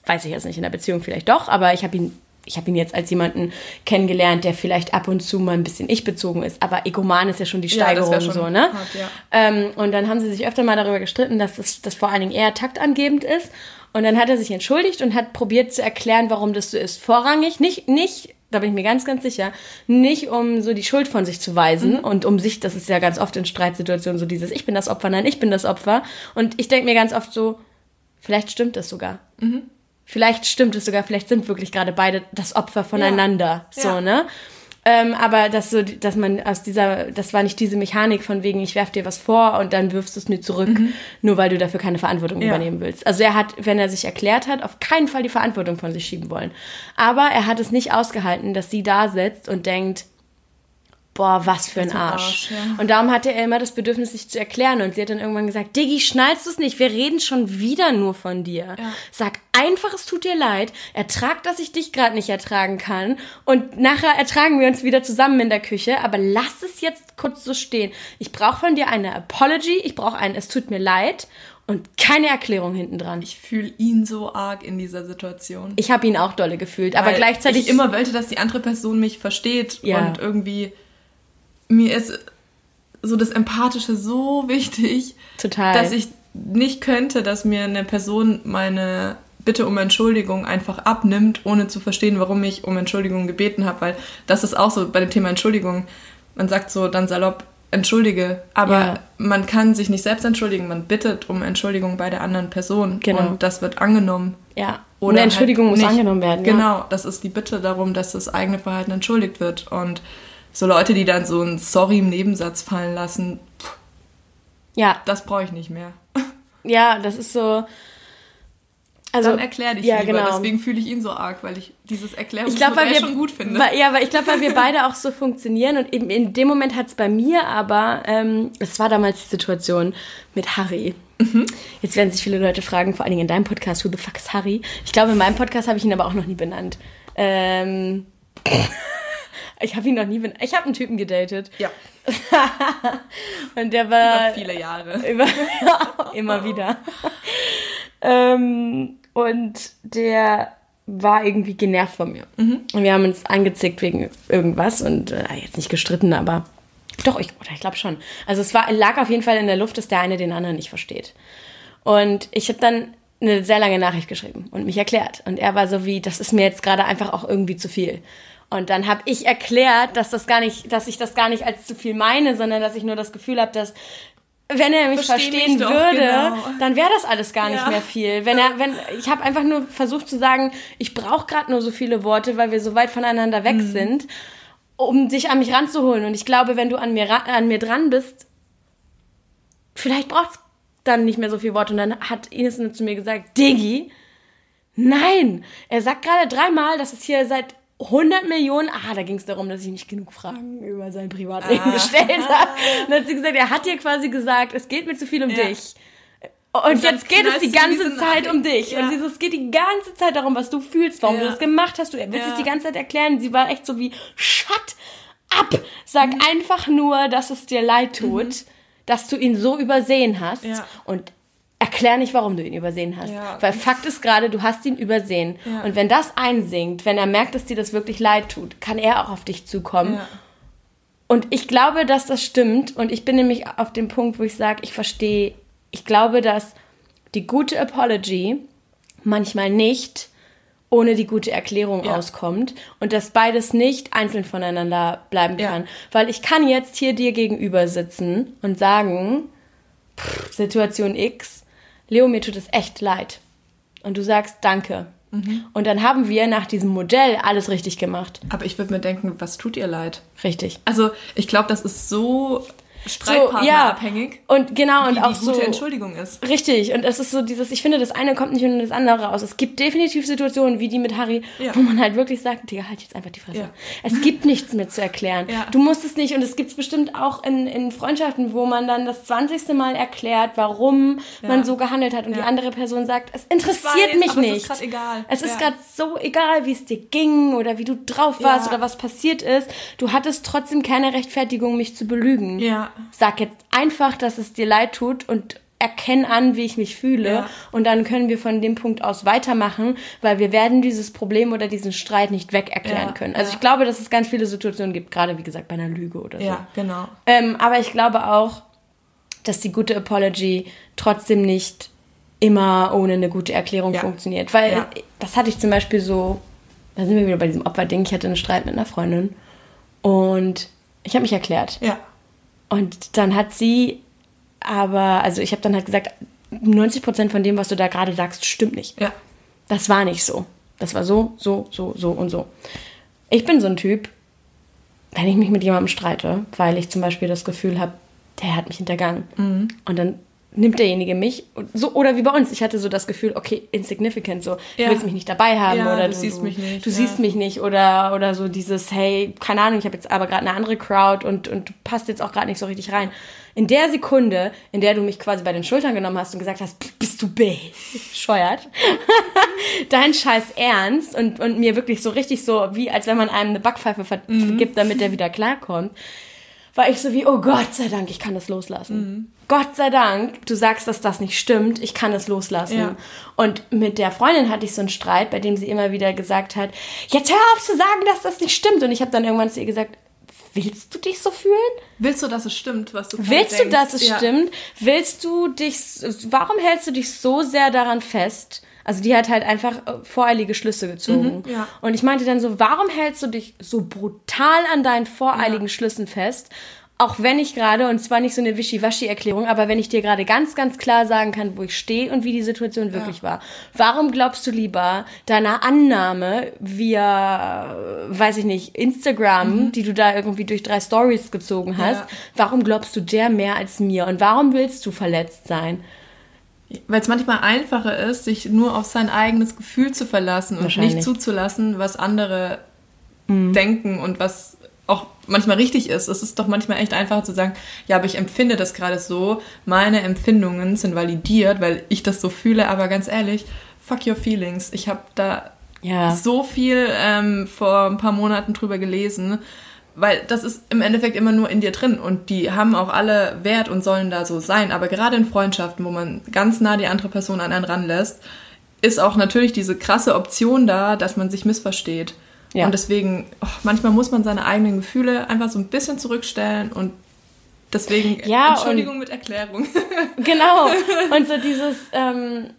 weiß ich jetzt nicht in der Beziehung vielleicht doch, aber ich habe ihn ich habe ihn jetzt als jemanden kennengelernt, der vielleicht ab und zu mal ein bisschen ich-bezogen ist. Aber egoman ist ja schon die Steigerung ja, schon so, ne? Hart, ja. ähm, und dann haben sie sich öfter mal darüber gestritten, dass das, das vor allen Dingen eher taktangebend ist. Und dann hat er sich entschuldigt und hat probiert zu erklären, warum das so ist. Vorrangig, nicht, nicht da bin ich mir ganz, ganz sicher, nicht um so die Schuld von sich zu weisen mhm. und um sich, das ist ja ganz oft in Streitsituationen so dieses, ich bin das Opfer, nein, ich bin das Opfer. Und ich denke mir ganz oft so, vielleicht stimmt es sogar. Mhm. Vielleicht stimmt es sogar, vielleicht sind wirklich gerade beide das Opfer voneinander. Ja. So, ja. ne? Ähm, aber dass so, dass man aus dieser, das war nicht diese Mechanik von wegen, ich werf dir was vor und dann wirfst du es mir zurück, mhm. nur weil du dafür keine Verantwortung ja. übernehmen willst. Also er hat, wenn er sich erklärt hat, auf keinen Fall die Verantwortung von sich schieben wollen. Aber er hat es nicht ausgehalten, dass sie da sitzt und denkt, boah, was für ein Arsch. Arsch ja. Und darum hatte er immer das Bedürfnis, sich zu erklären. Und sie hat dann irgendwann gesagt, Diggi, schnallst du es nicht? Wir reden schon wieder nur von dir. Ja. Sag einfach, es tut dir leid. Ertrag, dass ich dich gerade nicht ertragen kann. Und nachher ertragen wir uns wieder zusammen in der Küche. Aber lass es jetzt kurz so stehen. Ich brauche von dir eine Apology. Ich brauche ein, es tut mir leid. und keine Erklärung hinten dran. Ich fühle ihn so arg in dieser Situation. Ich habe ihn auch dolle gefühlt, aber Weil gleichzeitig ich immer wollte, dass die andere Person mich versteht Ja. und irgendwie mir ist so das Empathische so wichtig, Total. dass ich nicht könnte, dass mir eine Person meine Bitte um Entschuldigung einfach abnimmt, ohne zu verstehen, warum ich um Entschuldigung gebeten habe, weil das ist auch so bei dem Thema Entschuldigung. Man sagt so dann salopp entschuldige, aber Ja. man kann sich nicht selbst entschuldigen, man bittet um Entschuldigung bei der anderen Person Genau. und das wird angenommen. ja. Oder Eine Entschuldigung halt muss angenommen werden. Ja. Genau, das ist die Bitte darum, dass das eigene Verhalten entschuldigt wird. Und so Leute, die dann so ein Sorry im Nebensatz fallen lassen, pff, Ja, das brauche ich nicht mehr. ja, das ist so. Also, Dann erklär dich ja, lieber. genau. Deswegen fühle ich ihn so arg, weil ich dieses Ich Erklärungsmodell glaube, weil wir schon gut finde. Weil, ja, weil ich glaube, weil wir beide auch so funktionieren und eben in dem Moment hat es bei mir aber, ähm, es war damals die Situation mit Harry. Mhm. Jetzt werden sich viele Leute fragen, vor allen Dingen in deinem Podcast, who the fuck is Harry? Ich glaube, in meinem Podcast habe ich ihn aber auch noch nie benannt. Ähm, ich habe ihn noch nie. Ich habe einen Typen gedatet ja, und der war über viele Jahre. über, ja, immer wieder. ähm, und der war irgendwie genervt von mir. Und wir haben uns angezickt wegen irgendwas und äh, jetzt nicht gestritten, aber doch, ich, oder ich glaube schon. Also es war, lag auf jeden Fall in der Luft, dass der eine den anderen nicht versteht. Und ich habe dann eine sehr lange Nachricht geschrieben und mich erklärt. Und er war so wie, das ist mir jetzt gerade einfach auch irgendwie zu viel. Und dann habe ich erklärt, dass das gar nicht, dass ich das gar nicht als zu viel meine, sondern dass ich nur das Gefühl habe, dass wenn er mich Versteh mich verstehen doch, würde, genau. dann wäre das alles gar nicht Ja. mehr viel. Wenn er, wenn ich habe einfach nur versucht zu sagen, ich brauche gerade nur so viele Worte, weil wir so weit voneinander Mhm. weg sind, um dich an mich ranzuholen. Und ich glaube, wenn du an mir an mir dran bist, vielleicht braucht's dann nicht mehr so viel Worte. Und dann hat Ines nur zu mir gesagt, Diggi, nein. Er sagt gerade dreimal, dass es hier seit 100 Millionen, ah, da ging es darum, dass ich nicht genug Fragen über sein Privatleben Ah. gestellt habe. Und dann hat sie gesagt, er hat dir quasi gesagt, es geht mir zu viel um Ja. dich. Und, Und jetzt geht es die ganze Zeit um dich. Ja. Und sie so, es geht die ganze Zeit darum, was du fühlst, warum Ja. du das gemacht hast. Du willst es die ganze Zeit erklären. Sie war echt so wie, shut up! Sag Mhm. einfach nur, dass es dir leid tut, dass du ihn so übersehen hast. Ja. Und erklär nicht, warum du ihn übersehen hast. Ja. Weil Fakt ist gerade, du hast ihn übersehen. Ja. Und wenn das einsinkt, wenn er merkt, dass dir das wirklich leid tut, kann er auch auf dich zukommen. Ja. Und ich glaube, dass das stimmt. Und ich bin nämlich auf dem Punkt, wo ich sage, ich verstehe, ich glaube, dass die gute Apology manchmal nicht ohne die gute Erklärung Ja. auskommt und dass beides nicht einzeln voneinander bleiben Ja. kann. Weil ich kann jetzt hier dir gegenüber sitzen und sagen, pff, Situation X, Leo, mir tut es echt leid. Und du sagst Danke. Mhm. Und dann haben wir nach diesem Modell alles richtig gemacht. Aber ich würde mir denken, was tut ihr leid? Richtig. Also, ich glaube, das ist so streitpartnerabhängig, Und genau, und auch so. Entschuldigung ist. Richtig, und es ist so dieses, ich finde, das eine kommt nicht ohne das andere raus. Es gibt definitiv Situationen wie die mit Harry, Ja. wo man halt wirklich sagt, Digga, halt jetzt einfach die Fresse. Ja. Es gibt nichts mehr zu erklären. Ja. Du musst es nicht, und es gibt es bestimmt auch in, in Freundschaften, wo man dann das 20. Mal erklärt, warum man so gehandelt hat und die Ja. andere Person sagt, es interessiert weiß, mich aber es ist nicht. grad egal. Es ist Ja. gerade so egal, wie es dir ging oder wie du drauf warst Ja. oder was passiert ist. Du hattest trotzdem keine Rechtfertigung, mich zu belügen. Ja. Sag jetzt einfach, dass es dir leid tut und erkenn an, wie ich mich fühle. Ja. Und dann können wir von dem Punkt aus weitermachen, weil wir werden dieses Problem oder diesen Streit nicht weg erklären Ja, können. Also ja. ich glaube, dass es ganz viele Situationen gibt, gerade wie gesagt bei einer Lüge oder so. Ja, genau. Ähm, aber ich glaube auch, dass die gute Apology trotzdem nicht immer ohne eine gute Erklärung funktioniert. Weil das hatte ich zum Beispiel so, da sind wir wieder bei diesem Opferding, ich hatte einen Streit mit einer Freundin und ich habe mich erklärt. Ja. Und dann hat sie aber, also ich habe dann halt gesagt, 90% von dem, was du da gerade sagst, stimmt nicht. Ja. Das war nicht so. Das war so, so, so, so und so. Ich bin so ein Typ, wenn ich mich mit jemandem streite, weil ich zum Beispiel das Gefühl habe, der hat mich hintergangen. Und dann nimmt derjenige mich, so, oder wie bei uns, ich hatte so das Gefühl, okay, insignificant, so, Ja. du willst mich nicht dabei haben, Ja, oder du siehst mich nicht, Du ja. siehst mich nicht, oder, oder so dieses, hey, keine Ahnung, ich habe jetzt aber gerade eine andere Crowd und, und du passt jetzt auch gerade nicht so richtig rein. In der Sekunde, in der du mich quasi bei den Schultern genommen hast und gesagt hast, bist du bescheuert, dein Scheiß ernst und, und mir wirklich so richtig so, wie als wenn man einem eine Backpfeife Mhm. vergibt, damit der wieder klarkommt, war ich so wie, oh Gott sei Dank, ich kann das loslassen. Mhm. Gott sei Dank, du sagst, dass das nicht stimmt, ich kann es loslassen. Ja. Und mit der Freundin hatte ich so einen Streit, bei dem sie immer wieder gesagt hat, jetzt hör auf zu sagen, dass das nicht stimmt. Und ich habe dann irgendwann zu ihr gesagt, willst du dich so fühlen? Willst du, dass es stimmt, was du Willst denkst? du, dass es ja. stimmt? Willst du dich, warum hältst du dich so sehr daran fest? Also die hat halt einfach äh, voreilige Schlüsse gezogen. Mhm, ja. Und ich meinte dann so, warum hältst du dich so brutal an deinen voreiligen ja. Schlüssen fest? Auch wenn ich gerade, und zwar nicht so eine Wischiwaschi-Erklärung, aber wenn ich dir gerade ganz, ganz klar sagen kann, wo ich stehe und wie die Situation wirklich ja. war. Warum glaubst du lieber deiner Annahme via, weiß ich nicht, Instagram, mhm. die du da irgendwie durch drei Stories gezogen hast, warum glaubst du der mehr als mir? Und warum willst du verletzt sein? Weil es manchmal einfacher ist, sich nur auf sein eigenes Gefühl zu verlassen und nicht zuzulassen, was andere mhm. denken und was auch manchmal richtig ist. Es ist doch manchmal echt einfacher zu sagen, ja, aber ich empfinde das gerade so, meine Empfindungen sind validiert, weil ich das so fühle, aber ganz ehrlich, fuck your feelings. Ich habe da ja. so viel ähm, vor ein paar Monaten drüber gelesen, weil das ist im Endeffekt immer nur in dir drin und die haben auch alle Wert und sollen da so sein. Aber gerade in Freundschaften, wo man ganz nah die andere Person an einen ranlässt, ist auch natürlich diese krasse Option da, dass man sich missversteht. Ja. Und deswegen, oh, manchmal muss man seine eigenen Gefühle einfach so ein bisschen zurückstellen und deswegen ja, Entschuldigung mit Erklärung. Genau. Und so dieses, ähm,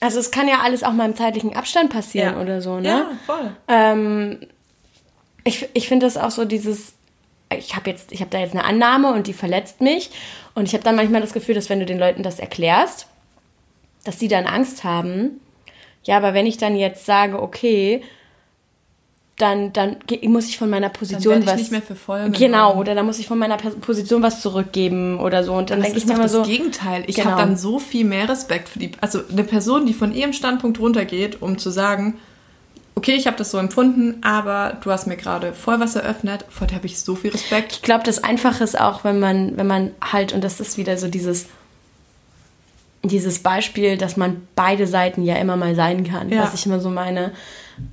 also es kann ja alles auch mal im zeitlichen Abstand passieren ja. oder so, ne? Ja, voll. Ähm, ich ich finde das auch so dieses, ich habe jetzt, ich habe da jetzt eine Annahme und die verletzt mich. Und ich habe dann manchmal das Gefühl, dass wenn du den Leuten das erklärst, dass die dann Angst haben. Ja, aber wenn ich dann jetzt sage, okay, dann, dann muss ich von meiner Position dann was. nicht mehr für voll Genau, oder dann muss ich von meiner Position was zurückgeben oder so. Und dann denke ich mir immer so. Das Gegenteil. Ich genau. habe dann so viel mehr Respekt für die. Also eine Person, die von ihrem Standpunkt runtergeht, um zu sagen, okay, ich habe das so empfunden, aber du hast mir gerade voll was eröffnet, vor der habe ich so viel Respekt. Ich glaube, das Einfache ist auch, wenn man, wenn man halt, und das ist wieder so dieses, dieses Beispiel, dass man beide Seiten ja immer mal sein kann, ja. was ich immer so meine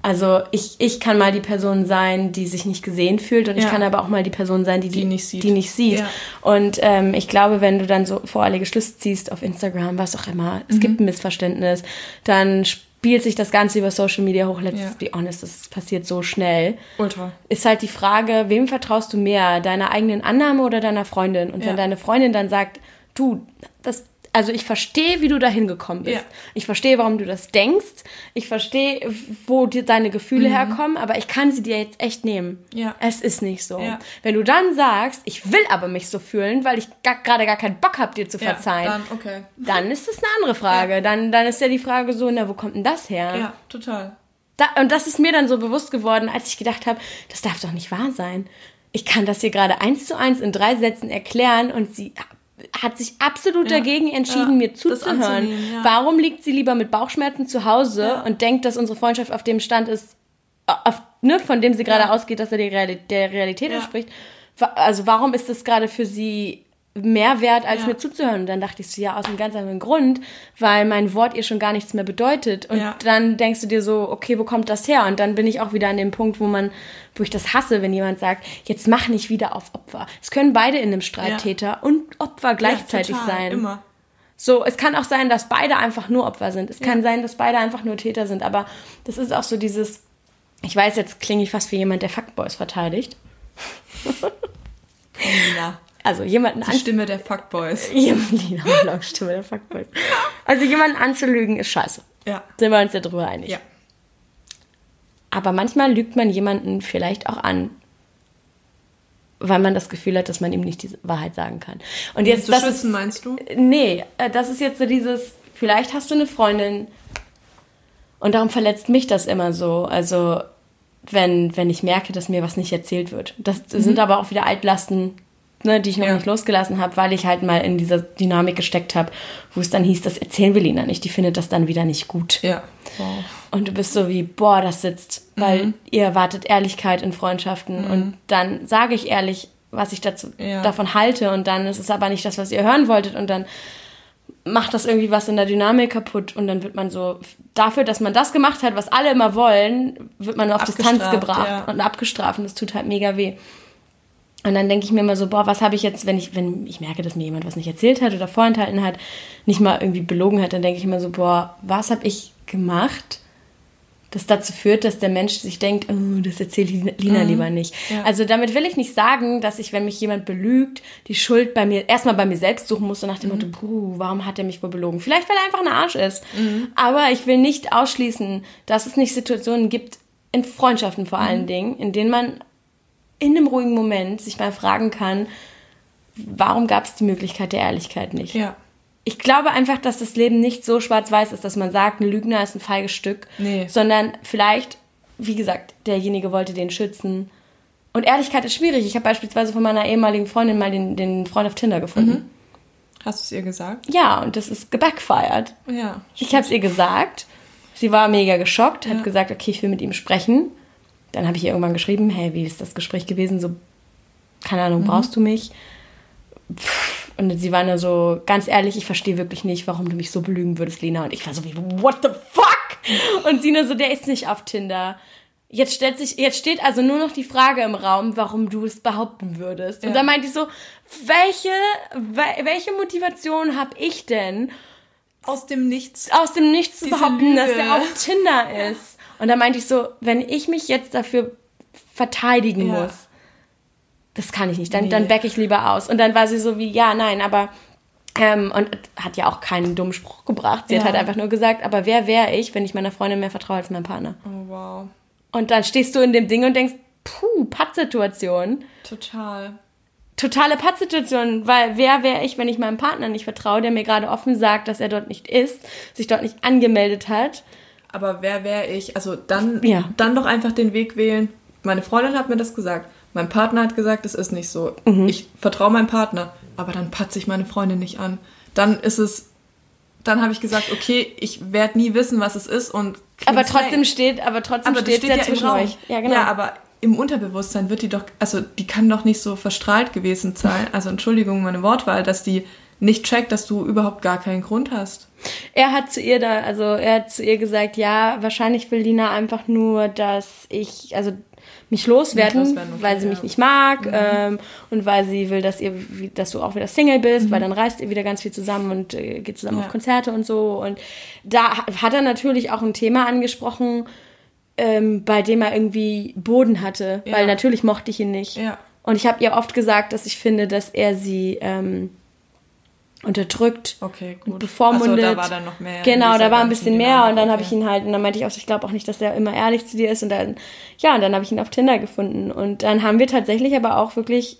also ich, ich kann mal die Person sein, die sich nicht gesehen fühlt und ja. ich kann aber auch mal die Person sein, die die, die nicht sieht. Die nicht sieht. Ja. Und ähm, ich glaube, wenn du dann so voreilige Schlüsse ziehst auf Instagram, was auch immer, es mhm. gibt ein Missverständnis, dann spielt sich das Ganze über Social Media hoch. Let's ja. be honest, das passiert so schnell. Ultra. Ist halt die Frage, wem vertraust du mehr? Deiner eigenen Annahme oder deiner Freundin? Und wenn deine Freundin dann sagt, du, das also ich verstehe, wie du da hingekommen bist. Ja. Ich verstehe, warum du das denkst. Ich verstehe, wo dir deine Gefühle mhm. herkommen, aber ich kann sie dir jetzt echt nehmen. Ja. Es ist nicht so. Ja. Wenn du dann sagst, ich will aber mich so fühlen, weil ich gerade gar keinen Bock habe, dir zu verzeihen, dann, okay. dann ist das eine andere Frage. Dann, dann ist ja die Frage so, na, wo kommt denn das her? Ja, total. Da, und das ist mir dann so bewusst geworden, als ich gedacht habe, das darf doch nicht wahr sein. Ich kann das hier gerade eins zu eins in drei Sätzen erklären und sie hat sich absolut ja. dagegen entschieden, ja, mir zuzuhören. Ja. Warum liegt sie lieber mit Bauchschmerzen zu Hause und denkt, dass unsere Freundschaft auf dem Stand ist, auf, ne, von dem sie gerade ausgeht, dass er der Realität entspricht? Also warum ist das gerade für sie mehr wert, als ja. mir zuzuhören. Und dann dachte ich so, ja, aus einem ganz anderen Grund, weil mein Wort ihr schon gar nichts mehr bedeutet. Und ja. dann denkst du dir so, okay, wo kommt das her? Und dann bin ich auch wieder an dem Punkt, wo man, wo ich das hasse, wenn jemand sagt, jetzt mach nicht wieder auf Opfer. Es können beide in einem Streittäter ja. und Opfer gleichzeitig total, sein. Immer. So, es kann auch sein, dass beide einfach nur Opfer sind. Es kann sein, dass beide einfach nur Täter sind. Aber das ist auch so dieses, ich weiß, jetzt klinge ich fast wie jemand, der Fuckboys verteidigt. Also jemanden Die Stimme der Fuckboys. Lina Stimme der Fuckboys. Also jemanden anzulügen ist scheiße. Ja. Sind wir uns ja drüber einig. Ja. Aber manchmal lügt man jemanden vielleicht auch an, weil man das Gefühl hat, dass man ihm nicht die Wahrheit sagen kann. Und jetzt zu das schützen, ist, meinst du? Nee, äh, das ist jetzt so dieses, vielleicht hast du eine Freundin und darum verletzt mich das immer so. Also wenn, wenn ich merke, dass mir was nicht erzählt wird. Das mhm. sind aber auch wieder Altlasten, ne, die ich noch ja. nicht losgelassen habe, weil ich halt mal in dieser Dynamik gesteckt habe, wo es dann hieß, das erzählen wir Lina nicht, die findet das dann wieder nicht gut. Ja. Wow. Und du bist so wie, boah, das sitzt, weil mhm. ihr erwartet Ehrlichkeit in Freundschaften mhm. und dann sage ich ehrlich, was ich dazu, ja. davon halte und dann ist es aber nicht das, was ihr hören wolltet und dann macht das irgendwie was in der Dynamik kaputt und dann wird man so dafür, dass man das gemacht hat, was alle immer wollen, wird man auf Distanz gebracht ja. und abgestraft und das tut halt mega weh. Und dann denke ich mir immer so, boah, was habe ich jetzt, wenn ich, wenn ich merke, dass mir jemand was nicht erzählt hat oder vorenthalten hat, nicht mal irgendwie belogen hat, dann denke ich immer so, boah, was habe ich gemacht, das dazu führt, dass der Mensch sich denkt, oh, das erzählt Lina mhm. lieber nicht. Ja. Also damit will ich nicht sagen, dass ich, wenn mich jemand belügt, die Schuld bei mir, erstmal bei mir selbst suchen muss und nach dem mhm. Motto, puh, warum hat er mich wohl belogen? Vielleicht, weil er einfach ein Arsch ist. Mhm. Aber ich will nicht ausschließen, dass es nicht Situationen gibt, in Freundschaften vor allen mhm. Dingen, in denen man in einem ruhigen Moment sich mal fragen kann, warum gab es die Möglichkeit der Ehrlichkeit nicht? Ja. Ich glaube einfach, dass das Leben nicht so schwarz-weiß ist, dass man sagt, ein Lügner ist ein feiges Stück, nee. sondern vielleicht, wie gesagt, derjenige wollte den schützen. Und Ehrlichkeit ist schwierig. Ich habe beispielsweise von meiner ehemaligen Freundin mal den, den Freund auf Tinder gefunden. Mhm. Hast du es ihr gesagt? Ja, und das ist gebackfired. Ja. Ich habe es ihr gesagt. Sie war mega geschockt, hat ja. gesagt, okay, ich will mit ihm sprechen. Dann habe ich ihr irgendwann geschrieben, hey, wie ist das Gespräch gewesen? So, keine Ahnung, mhm. brauchst du mich? Und sie war nur so, ganz ehrlich, ich verstehe wirklich nicht, warum du mich so belügen würdest, Lena. Und ich war so wie, what the fuck? Und sie nur so, der ist nicht auf Tinder. Jetzt stellt sich, jetzt steht also nur noch die Frage im Raum, warum du es behaupten würdest. Ja. Und da meinte ich so, welche, welche Motivation habe ich denn? Aus dem Nichts. Aus dem Nichts zu behaupten, Lüge. dass der auf Tinder ist. Und da meinte ich so, wenn ich mich jetzt dafür verteidigen ja. muss, das kann ich nicht. Dann, nee. dann back ich lieber aus. Und dann war sie so wie, ja, nein, aber ähm, und hat ja auch keinen dummen Spruch gebracht. Sie ja. hat halt einfach nur gesagt, aber wer wäre ich, wenn ich meiner Freundin mehr vertraue als meinem Partner? Oh, wow. Und dann stehst du in dem Ding und denkst, puh, Pattsituation. Total. Totale Pattsituation, weil wer wäre ich, wenn ich meinem Partner nicht vertraue, der mir gerade offen sagt, dass er dort nicht ist, sich dort nicht angemeldet hat aber wer wäre ich? Also dann, ja. dann doch einfach den Weg wählen. Meine Freundin hat mir das gesagt. Mein Partner hat gesagt, es ist nicht so. Mhm. Ich vertraue meinem Partner, aber dann patze ich meine Freundin nicht an. Dann ist es, dann habe ich gesagt, okay, ich werde nie wissen, was es ist und. Aber trotzdem rein. steht, aber trotzdem aber steht ja, ja zwischen euch. Ja, genau. Ja, aber im Unterbewusstsein wird die doch, also die kann doch nicht so verstrahlt gewesen sein. Also Entschuldigung, meine Wortwahl, dass die nicht checkt, dass du überhaupt gar keinen Grund hast. Er hat zu ihr da, also er hat zu ihr gesagt, ja, wahrscheinlich will Lina einfach nur, dass ich, also mich loswerden, loswerden okay, weil sie ja. mich nicht mag mhm. ähm, und weil sie will, dass ihr, dass du auch wieder Single bist, mhm. weil dann reist ihr wieder ganz viel zusammen und äh, geht zusammen ja. auf Konzerte und so. Und da hat er natürlich auch ein Thema angesprochen, ähm, bei dem er irgendwie Boden hatte, ja. weil natürlich mochte ich ihn nicht. Und ich habe ihr oft gesagt, dass ich finde, dass er sie ähm, unterdrückt okay, gut. und bevormundet. Also, da war dann noch mehr. Genau, da war ein bisschen mehr und dann okay. habe ich ihn halt, und dann meinte ich auch, ich glaube auch nicht, dass er immer ehrlich zu dir ist und dann, ja, und dann habe ich ihn auf Tinder gefunden und dann haben wir tatsächlich aber auch wirklich,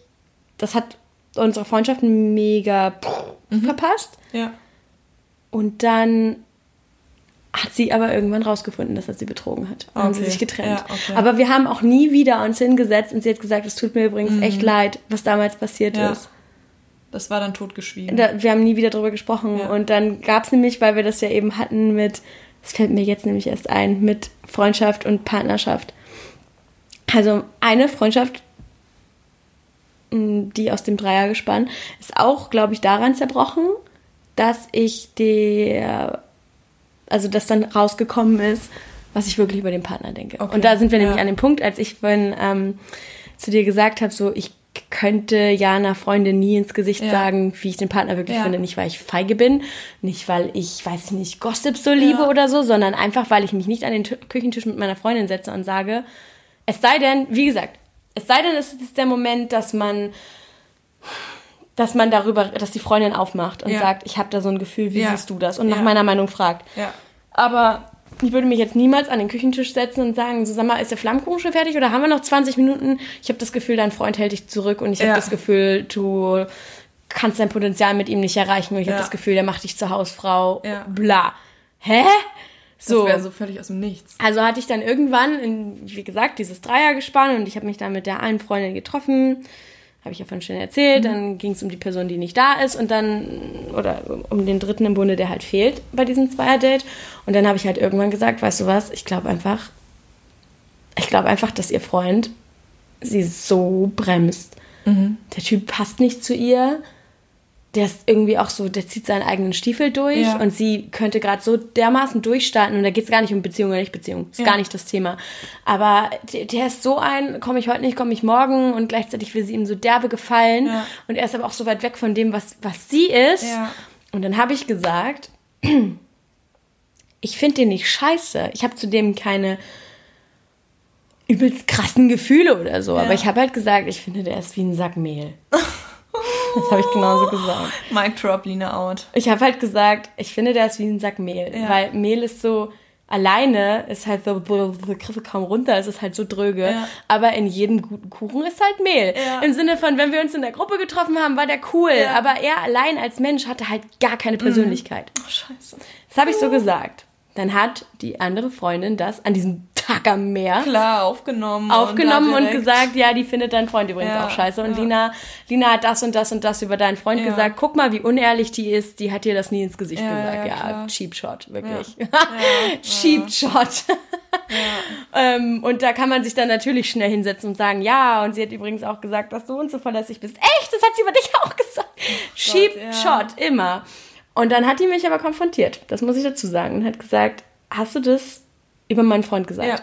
das hat unsere Freundschaft mega mhm. verpasst. Ja. Und dann hat sie aber irgendwann rausgefunden, dass er sie betrogen hat. Dann okay. haben sie sich getrennt. Ja, okay. Aber wir haben auch nie wieder uns hingesetzt und sie hat gesagt, es tut mir übrigens mhm. echt leid, was damals passiert ja. ist. Das war dann totgeschwiegen. Da, wir haben nie wieder drüber gesprochen. Ja. Und dann gab es nämlich, weil wir das ja eben hatten mit, das fällt mir jetzt nämlich erst ein, mit Freundschaft und Partnerschaft. Also eine Freundschaft, die aus dem Dreiergespann, ist auch, glaube ich, daran zerbrochen, dass ich der, also dass dann rausgekommen ist, was ich wirklich über den Partner denke. Okay. Und da sind wir ja. nämlich an dem Punkt, als ich vorhin ähm, zu dir gesagt habe, so ich könnte ja einer Freundin nie ins Gesicht ja. sagen, wie ich den Partner wirklich ja. finde. Nicht, weil ich feige bin, nicht, weil ich, weiß ich nicht, Gossip so liebe ja. oder so, sondern einfach, weil ich mich nicht an den Küchentisch mit meiner Freundin setze und sage, es sei denn, wie gesagt, es sei denn, es ist der Moment, dass man dass man darüber, dass die Freundin aufmacht und sagt, ich habe da so ein Gefühl, wie siehst du das? Und nach meiner Meinung fragt. Aber ich würde mich jetzt niemals an den Küchentisch setzen und sagen, so sag mal, ist der Flammkuchen schon fertig oder haben wir noch 20 Minuten? Ich habe das Gefühl, dein Freund hält dich zurück und ich ja. habe das Gefühl, du kannst dein Potenzial mit ihm nicht erreichen und ich ja. habe das Gefühl, der macht dich zur Hausfrau. Ja. Bla. Hä? So. Das wäre so völlig aus dem Nichts. Also hatte ich dann irgendwann, in, wie gesagt, dieses Dreiergespann und ich habe mich dann mit der einen Freundin getroffen habe ich ja von schon erzählt. Mhm. Dann ging es um die Person, die nicht da ist und dann, oder um den dritten im Bunde, der halt fehlt bei diesem Zweier-Date. Und dann habe ich halt irgendwann gesagt, weißt du was, ich glaube einfach, ich glaube einfach, dass ihr Freund sie so bremst. Mhm. Der Typ passt nicht zu ihr. Der ist irgendwie auch so, der zieht seinen eigenen Stiefel durch Ja. und sie könnte gerade so dermaßen durchstarten und da geht es gar nicht um Beziehung oder nicht Beziehung, ist Ja. gar nicht das Thema. Aber der, der ist so ein, komme ich heute nicht, komme ich morgen und gleichzeitig will sie ihm so derbe gefallen Ja. und er ist aber auch so weit weg von dem, was, was sie ist. Und dann habe ich gesagt, ich finde den nicht scheiße. Ich habe zu dem keine übelst krassen Gefühle oder so. Aber ich habe halt gesagt, ich finde, der ist wie ein Sack Mehl. Das habe ich genauso gesagt. Mic drop, Lina out. Ich habe halt gesagt, ich finde, der ist wie ein Sack Mehl. Ja. Weil Mehl ist so, alleine ist halt so, die Griffe kaum runter, es ist halt so dröge. Ja. Aber in jedem guten Kuchen ist halt Mehl. Ja. Im Sinne von, wenn wir uns in der Gruppe getroffen haben, war der cool. Ja. Mhm. Aber er allein als Mensch hatte halt gar keine Persönlichkeit. Oh, scheiße. Das habe ich so gesagt. Dann hat die andere Freundin das an diesem Tag am Meer Klar, aufgenommen. aufgenommen und, direkt- gesagt, ja, die findet dein Freund übrigens Ja, auch scheiße. Und ja. Lina, Lina hat das und das und das über deinen Freund Ja. gesagt. Guck mal, wie unehrlich die ist. Die hat dir das nie ins Gesicht gesagt. ja, cheap shot, wirklich. Cheap shot. ähm, und da kann man sich dann natürlich schnell hinsetzen und sagen, ja, und sie hat übrigens auch gesagt, dass du unzuverlässig bist. Echt? Das hat sie über dich auch gesagt. cheap ja. shot, immer. Und dann hat die mich aber konfrontiert. Das muss ich dazu sagen. Und hat gesagt, hast du das über meinen Freund gesagt? Ja.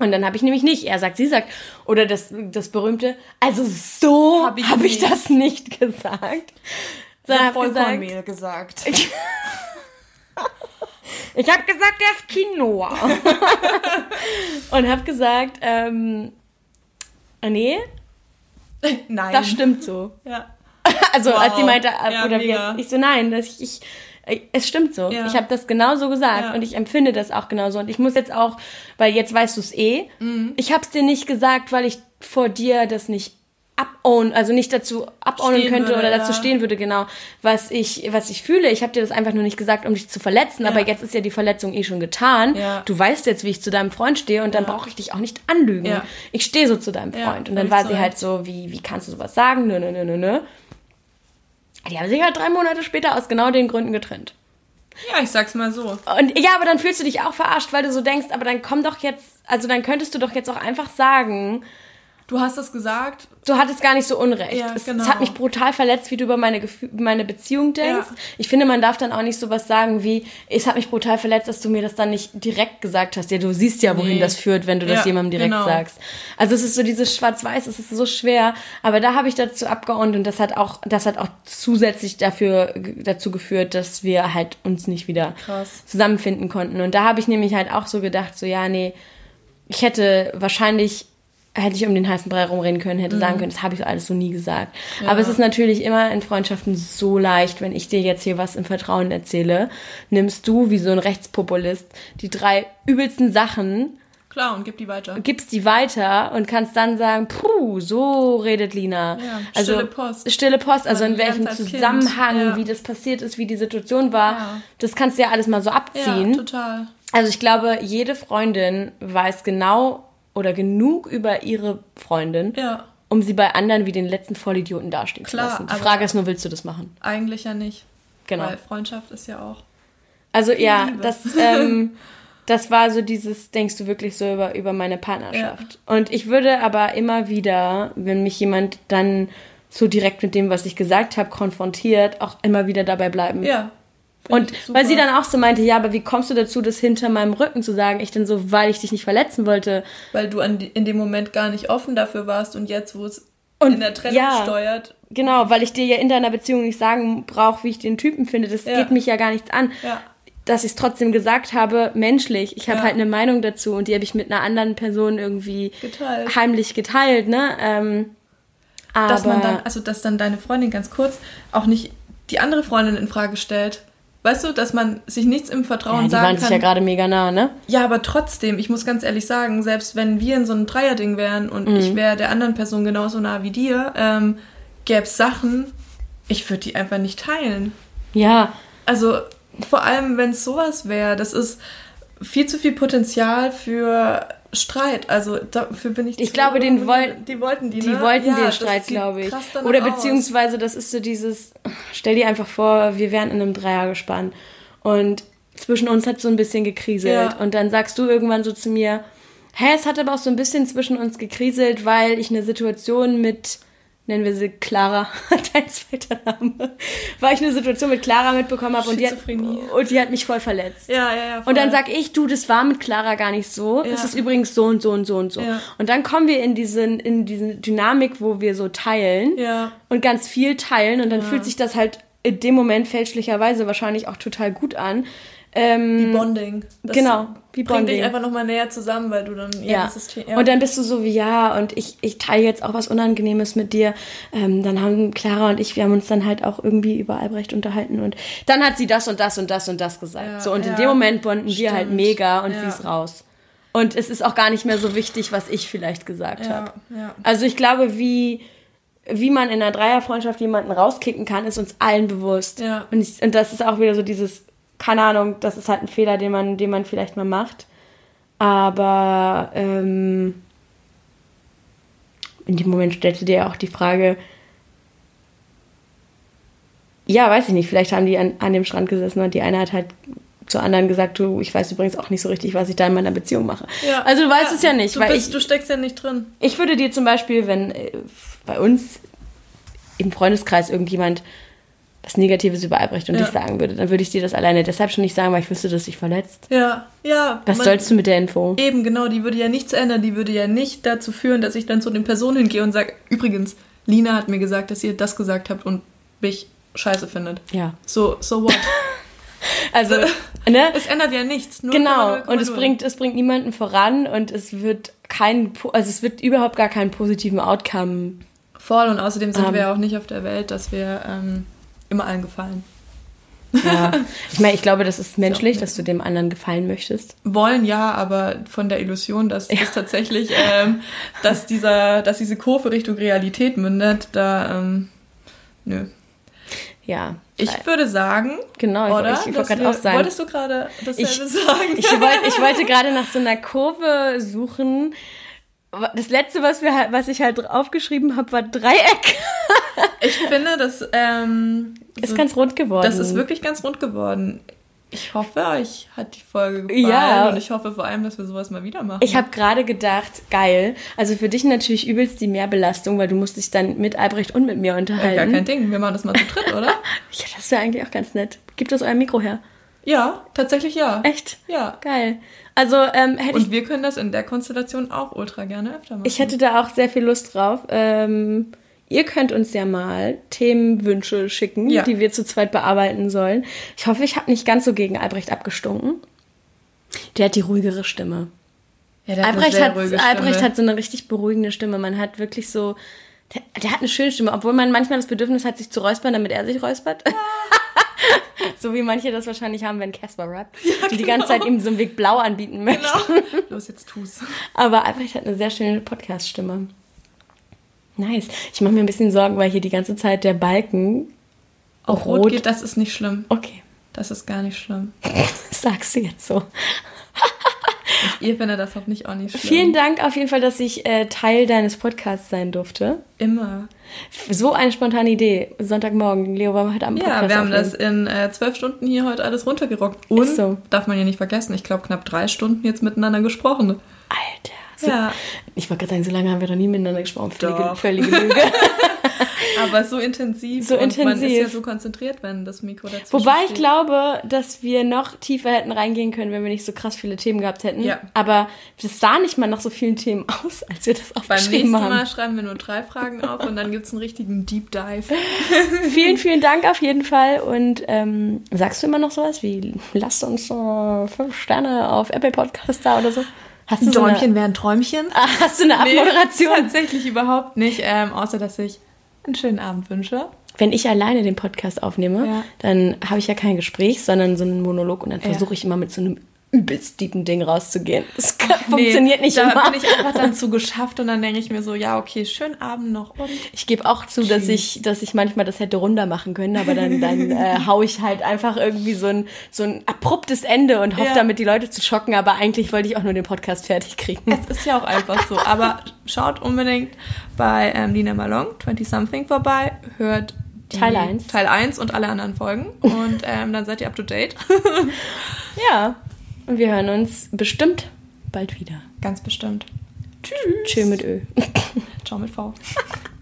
Und dann habe ich nämlich nicht, er sagt, sie sagt, oder das, das berühmte, also so Hab habe ich ich, hab ich das nicht gesagt. Ich Sondern hab hab gesagt, Vollkornmehl gesagt. ich habe gesagt, er ist Quinoa. und habe gesagt, ähm, nee, Nein. das stimmt so. Ja. Also als sie Wow. meinte, äh, Ja, oder wie mega. ich so, nein, das, ich, ich, äh, es stimmt so. Ja. Ich habe das genauso gesagt Ja. und ich empfinde das auch genauso. Und ich muss jetzt auch, weil jetzt weißt du es eh, Mhm. ich habe es dir nicht gesagt, weil ich vor dir das nicht abown, also nicht dazu abownen könnte würde, oder dazu ja. stehen würde, genau, was ich, was ich fühle. Ich habe dir das einfach nur nicht gesagt, um dich zu verletzen, aber jetzt ist ja die Verletzung eh schon getan. Ja. Du weißt jetzt, wie ich zu deinem Freund stehe und dann brauche ich dich auch nicht anlügen. Ja. Ich stehe so zu deinem Ja, Freund. und dann war sie halt so, wie, wie kannst du sowas sagen? Nö, nö, nö, nö, nö. Die haben sich halt drei Monate später aus genau den Gründen getrennt. Ja, ich sag's mal so. Und ja, aber dann fühlst du dich auch verarscht, weil du so denkst, aber dann komm doch jetzt, also dann könntest du doch jetzt auch einfach sagen, Du hast das gesagt. du hattest gar nicht so unrecht. Ja, es, genau. es hat mich brutal verletzt, wie du über meine, Gefü meine Beziehung denkst. Ja. Ich finde, man darf dann auch nicht sowas sagen wie, es hat mich brutal verletzt, dass du mir das dann nicht direkt gesagt hast. Ja, du siehst ja, wohin Nee. das führt, wenn du das jemandem direkt genau. sagst. Also es ist so dieses Schwarz-Weiß, es ist so schwer. Aber da habe ich dazu abgeordnet und das hat auch, das hat auch zusätzlich dafür, dazu geführt, dass wir halt uns nicht wieder Krass. zusammenfinden konnten. Und da habe ich nämlich halt auch so gedacht, so ja, nee, ich hätte wahrscheinlich, hätte ich um den heißen Brei rumreden können, hätte sagen können, das habe ich alles so nie gesagt. Aber es ist natürlich immer in Freundschaften so leicht, wenn ich dir jetzt hier was im Vertrauen erzähle, nimmst du wie so ein Rechtspopulist die drei übelsten Sachen, Klar, und gib die weiter. gibst die weiter und kannst dann sagen, puh, so redet Lina. Ja, also stille Post. Stille Post, also Man in welchem. Zusammenhang, Ja. wie das passiert ist, wie die Situation war, Ja. das kannst du ja alles mal so Ja, abziehen. total. Also ich glaube, jede Freundin weiß genau oder genug über ihre Freundin, Ja, um sie bei anderen wie den letzten Vollidioten dastehen Klar, zu lassen. Die Frage ist nur, willst du das machen? eigentlich ja nicht. Genau. Weil Freundschaft ist ja auch. Also ja, Liebe. das, ähm, das war so dieses, denkst du wirklich so über, über meine Partnerschaft. Und ich würde aber immer wieder, wenn mich jemand dann so direkt mit dem, was ich gesagt habe, konfrontiert, auch immer wieder dabei bleiben. Ja. Und weil sie dann auch so meinte, ja, aber wie kommst du dazu, das hinter meinem Rücken zu sagen? Ich dann so, weil ich dich nicht verletzen wollte. Weil du an in dem Moment gar nicht offen dafür warst und jetzt, wo es Und in der Trennung ja. steuert. Genau, weil ich dir ja in deiner Beziehung nicht sagen brauche, wie ich den Typen finde. Das Ja. geht mich ja gar nichts an. Ja. Dass ich es trotzdem gesagt habe, menschlich. Ich habe halt eine Meinung dazu und die habe ich mit einer anderen Person irgendwie Geteilt. heimlich geteilt, ne? Ähm, Dass man dann, also dass dann deine Freundin ganz kurz auch nicht die andere Freundin in Frage stellt. Weißt du, dass man sich nichts im Vertrauen ja, die sagen waren kann. sich ja gerade mega nah, ne? Ja, aber trotzdem, ich muss ganz ehrlich sagen, selbst wenn wir in so einem Dreierding wären und Mhm. ich wäre der anderen Person genauso nah wie dir, ähm, gäbe es Sachen, ich würde die einfach nicht teilen. Ja, Also vor allem, wenn es sowas wäre, das ist viel zu viel Potenzial für Streit. Also dafür bin ich. Ich glaube, den unruhig. woll- die wollten die. Die ne? wollten Ja, den Streit, glaube ich. Oder aus. beziehungsweise, das ist so dieses, stell dir einfach vor, wir wären in einem Dreiergespann und zwischen uns hat so ein bisschen gekriselt. Ja. Und dann sagst du irgendwann so zu mir, hä, es hat aber auch so ein bisschen zwischen uns gekriselt, weil ich eine Situation mit nennen wir sie Clara, dein zweiter Name, weil ich eine Situation mit Clara mitbekommen habe und die, hat, und die hat mich voll verletzt. Ja, ja, ja. Und dann voll. sag ich, du, das war mit Clara gar nicht so. Ja. Das ist übrigens so und so und so und so. Ja. Und dann kommen wir in diesen, in diese Dynamik, wo wir so teilen Ja. und ganz viel teilen und dann fühlt sich das halt in dem Moment fälschlicherweise wahrscheinlich auch total gut an. Ähm, Wie Bonding. Das Genau, wie bringt Bonding. dich einfach nochmal näher zusammen, weil du dann ja. System. Ja. Und dann bist du so wie, ja, und ich, ich teile jetzt auch was Unangenehmes mit dir. Ähm, dann haben Clara und ich, wir haben uns dann halt auch irgendwie über Albrecht unterhalten und dann hat sie das und das und das und das gesagt. Ja, so, und in dem Moment bonden wir halt Stimmt. mega und sie ist raus. Und es ist auch gar nicht mehr so wichtig, was ich vielleicht gesagt habe. ja. Also ich glaube, wie, wie man in einer Dreierfreundschaft jemanden rauskicken kann, ist uns allen bewusst. Ja. Und, ich, und das ist auch wieder so dieses, keine Ahnung, das ist halt ein Fehler, den man, den man vielleicht mal macht. Aber ähm, in dem Moment stellst du dir ja auch die Frage, ja, weiß ich nicht, vielleicht haben die an, an dem Strand gesessen und die eine hat halt zur anderen gesagt, du, ich weiß übrigens auch nicht so richtig, was ich da in meiner Beziehung mache. Ja. Also du weißt es ja nicht, Du, weil bist, ich, du steckst ja nicht drin. ich würde dir zum Beispiel, wenn äh, bei uns im Freundeskreis irgendjemand was Negatives über Albrecht und Ja. dich sagen würde, dann würde ich dir das alleine deshalb schon nicht sagen, weil ich wüsste, dass dich verletzt. Ja, ja. Was sollst du mit der Info? Eben, genau, die würde ja nichts ändern. Die würde ja nicht dazu führen, dass ich dann zu den Personen hingehe und sage, übrigens, Lina hat mir gesagt, dass ihr das gesagt habt und mich scheiße findet. Ja. So, so what? Also, ne? es ändert ja nichts. Nur Genau, 0,0,0. und es bringt, es bringt niemanden voran und es wird kein, also es wird überhaupt gar keinen positiven Outcome. Voll, und außerdem sind Ähm. wir ja auch nicht auf der Welt, dass wir ähm, immer allen gefallen. Ja. ich meine, ich glaube, das ist menschlich, dass du dem anderen gefallen möchtest. Wollen ja, aber von der Illusion, dass es tatsächlich, ähm, dass dieser, dass diese Kurve Richtung Realität mündet, da, ähm, nö. Ja. Ich würde sagen, Genau, ich- oder? ich wollte Dass gerade auch sagen. Wolltest du gerade dasselbe Ich- sagen? Ich wollte, ich wollte gerade nach so einer Kurve suchen. Das letzte, was, wir, halt- was ich halt aufgeschrieben habe, war Dreieck. Ich finde, das ähm, Ist so- ganz rund geworden. das ist wirklich ganz rund geworden. Ich hoffe, euch hat die Folge gefallen Ja. und ich hoffe vor allem, dass wir sowas mal wieder machen. Ich habe gerade gedacht, geil. Also für dich natürlich übelst die Mehrbelastung, weil du musst dich dann mit Albrecht und mit mir ja, unterhalten. gar kein Ding. Wir machen das mal zu dritt, oder? Ja, das wäre eigentlich auch ganz nett. Gibt das euer Mikro her? Ja, tatsächlich ja. Echt? Ja. Geil. Also ähm, hätte ich, Und wir können das in der Konstellation auch ultra gerne öfter machen. ich hätte da auch sehr viel Lust drauf. Ähm, ihr könnt uns ja mal Themenwünsche schicken, Ja. die wir zu zweit bearbeiten sollen. Ich hoffe, ich habe nicht ganz so gegen Albrecht abgestunken. Der hat die ruhigere Stimme. ja, der hat eine Albrecht sehr hat, Albrecht Stimme. hat so eine richtig beruhigende Stimme. Man hat wirklich so. Der, der hat eine schöne Stimme, obwohl man manchmal das Bedürfnis hat, sich zu räuspern, damit er sich räuspert. so wie manche das wahrscheinlich haben, wenn Casper rappt. die die ganze Zeit ihm so einen Weg blau anbieten möchten. Genau. Los, jetzt tu's. Aber Albrecht hat eine sehr schöne Podcast-Stimme. Nice. Ich mache mir ein bisschen Sorgen, weil hier die ganze Zeit der Balken Auf Rot, geht, das ist nicht schlimm. Okay, Das ist gar nicht schlimm. sagst du jetzt so. Ihr findet das nicht auch nicht schlimm. Vielen Dank auf jeden Fall, dass ich äh, Teil deines Podcasts sein durfte. Immer. So eine spontane Idee. Sonntagmorgen. Leo, wir heute Ja, Podcast wir haben das in äh, zwölf Stunden hier heute alles runtergerockt. Und, so. darf man ja nicht vergessen, ich glaube knapp drei Stunden jetzt miteinander gesprochen. Alter. So, Ja. Ich wollte gerade sagen, so lange haben wir noch nie miteinander gesprochen. Völlige, völlige Lüge. Aber so intensiv. So und Man ist intensiv. ja so konzentriert, wenn das Mikro dazwischen Wobei ich steht. glaube, dass wir noch tiefer hätten reingehen können, wenn wir nicht so krass viele Themen gehabt hätten. Ja. Aber das sah nicht mal nach so vielen Themen aus, als wir das Beim aufgeschrieben nächsten haben. Mal schreiben wir nur drei Fragen auf und dann gibt es einen richtigen Deep Dive. vielen, vielen Dank auf jeden Fall. Und ähm, sagst du immer noch sowas wie, lasst uns äh, fünf Sterne auf Apple Podcast da oder so? Hast du so eine, wären Träumchen. Ah, hast du eine Abmoderation? tatsächlich überhaupt nicht, ähm, außer dass ich einen schönen Abend wünsche. Wenn ich alleine den Podcast aufnehme, Ja. dann habe ich ja kein Gespräch, sondern so einen Monolog und dann versuche ich immer mit so einem übelst deepen Ding rauszugehen. Das kann, funktioniert nicht da immer. bin ich einfach dann zu geschafft und dann denke ich mir so, ja, okay, schönen Abend noch und Ich gebe auch zu, dass ich, dass ich manchmal das hätte runter machen können, aber dann, dann äh, hau ich halt einfach irgendwie so ein, so ein abruptes Ende und hoffe Ja. damit die Leute zu schocken, aber eigentlich wollte ich auch nur den Podcast fertig kriegen. Es ist ja auch einfach so. Aber schaut unbedingt bei ähm, Lina Malong, 20 Something vorbei, hört Teil eins. Teil 1 und alle anderen Folgen und ähm, dann seid ihr up to date. Ja. Und wir hören uns bestimmt bald wieder. Ganz bestimmt. Tschüss mit Ö. Ciao mit V.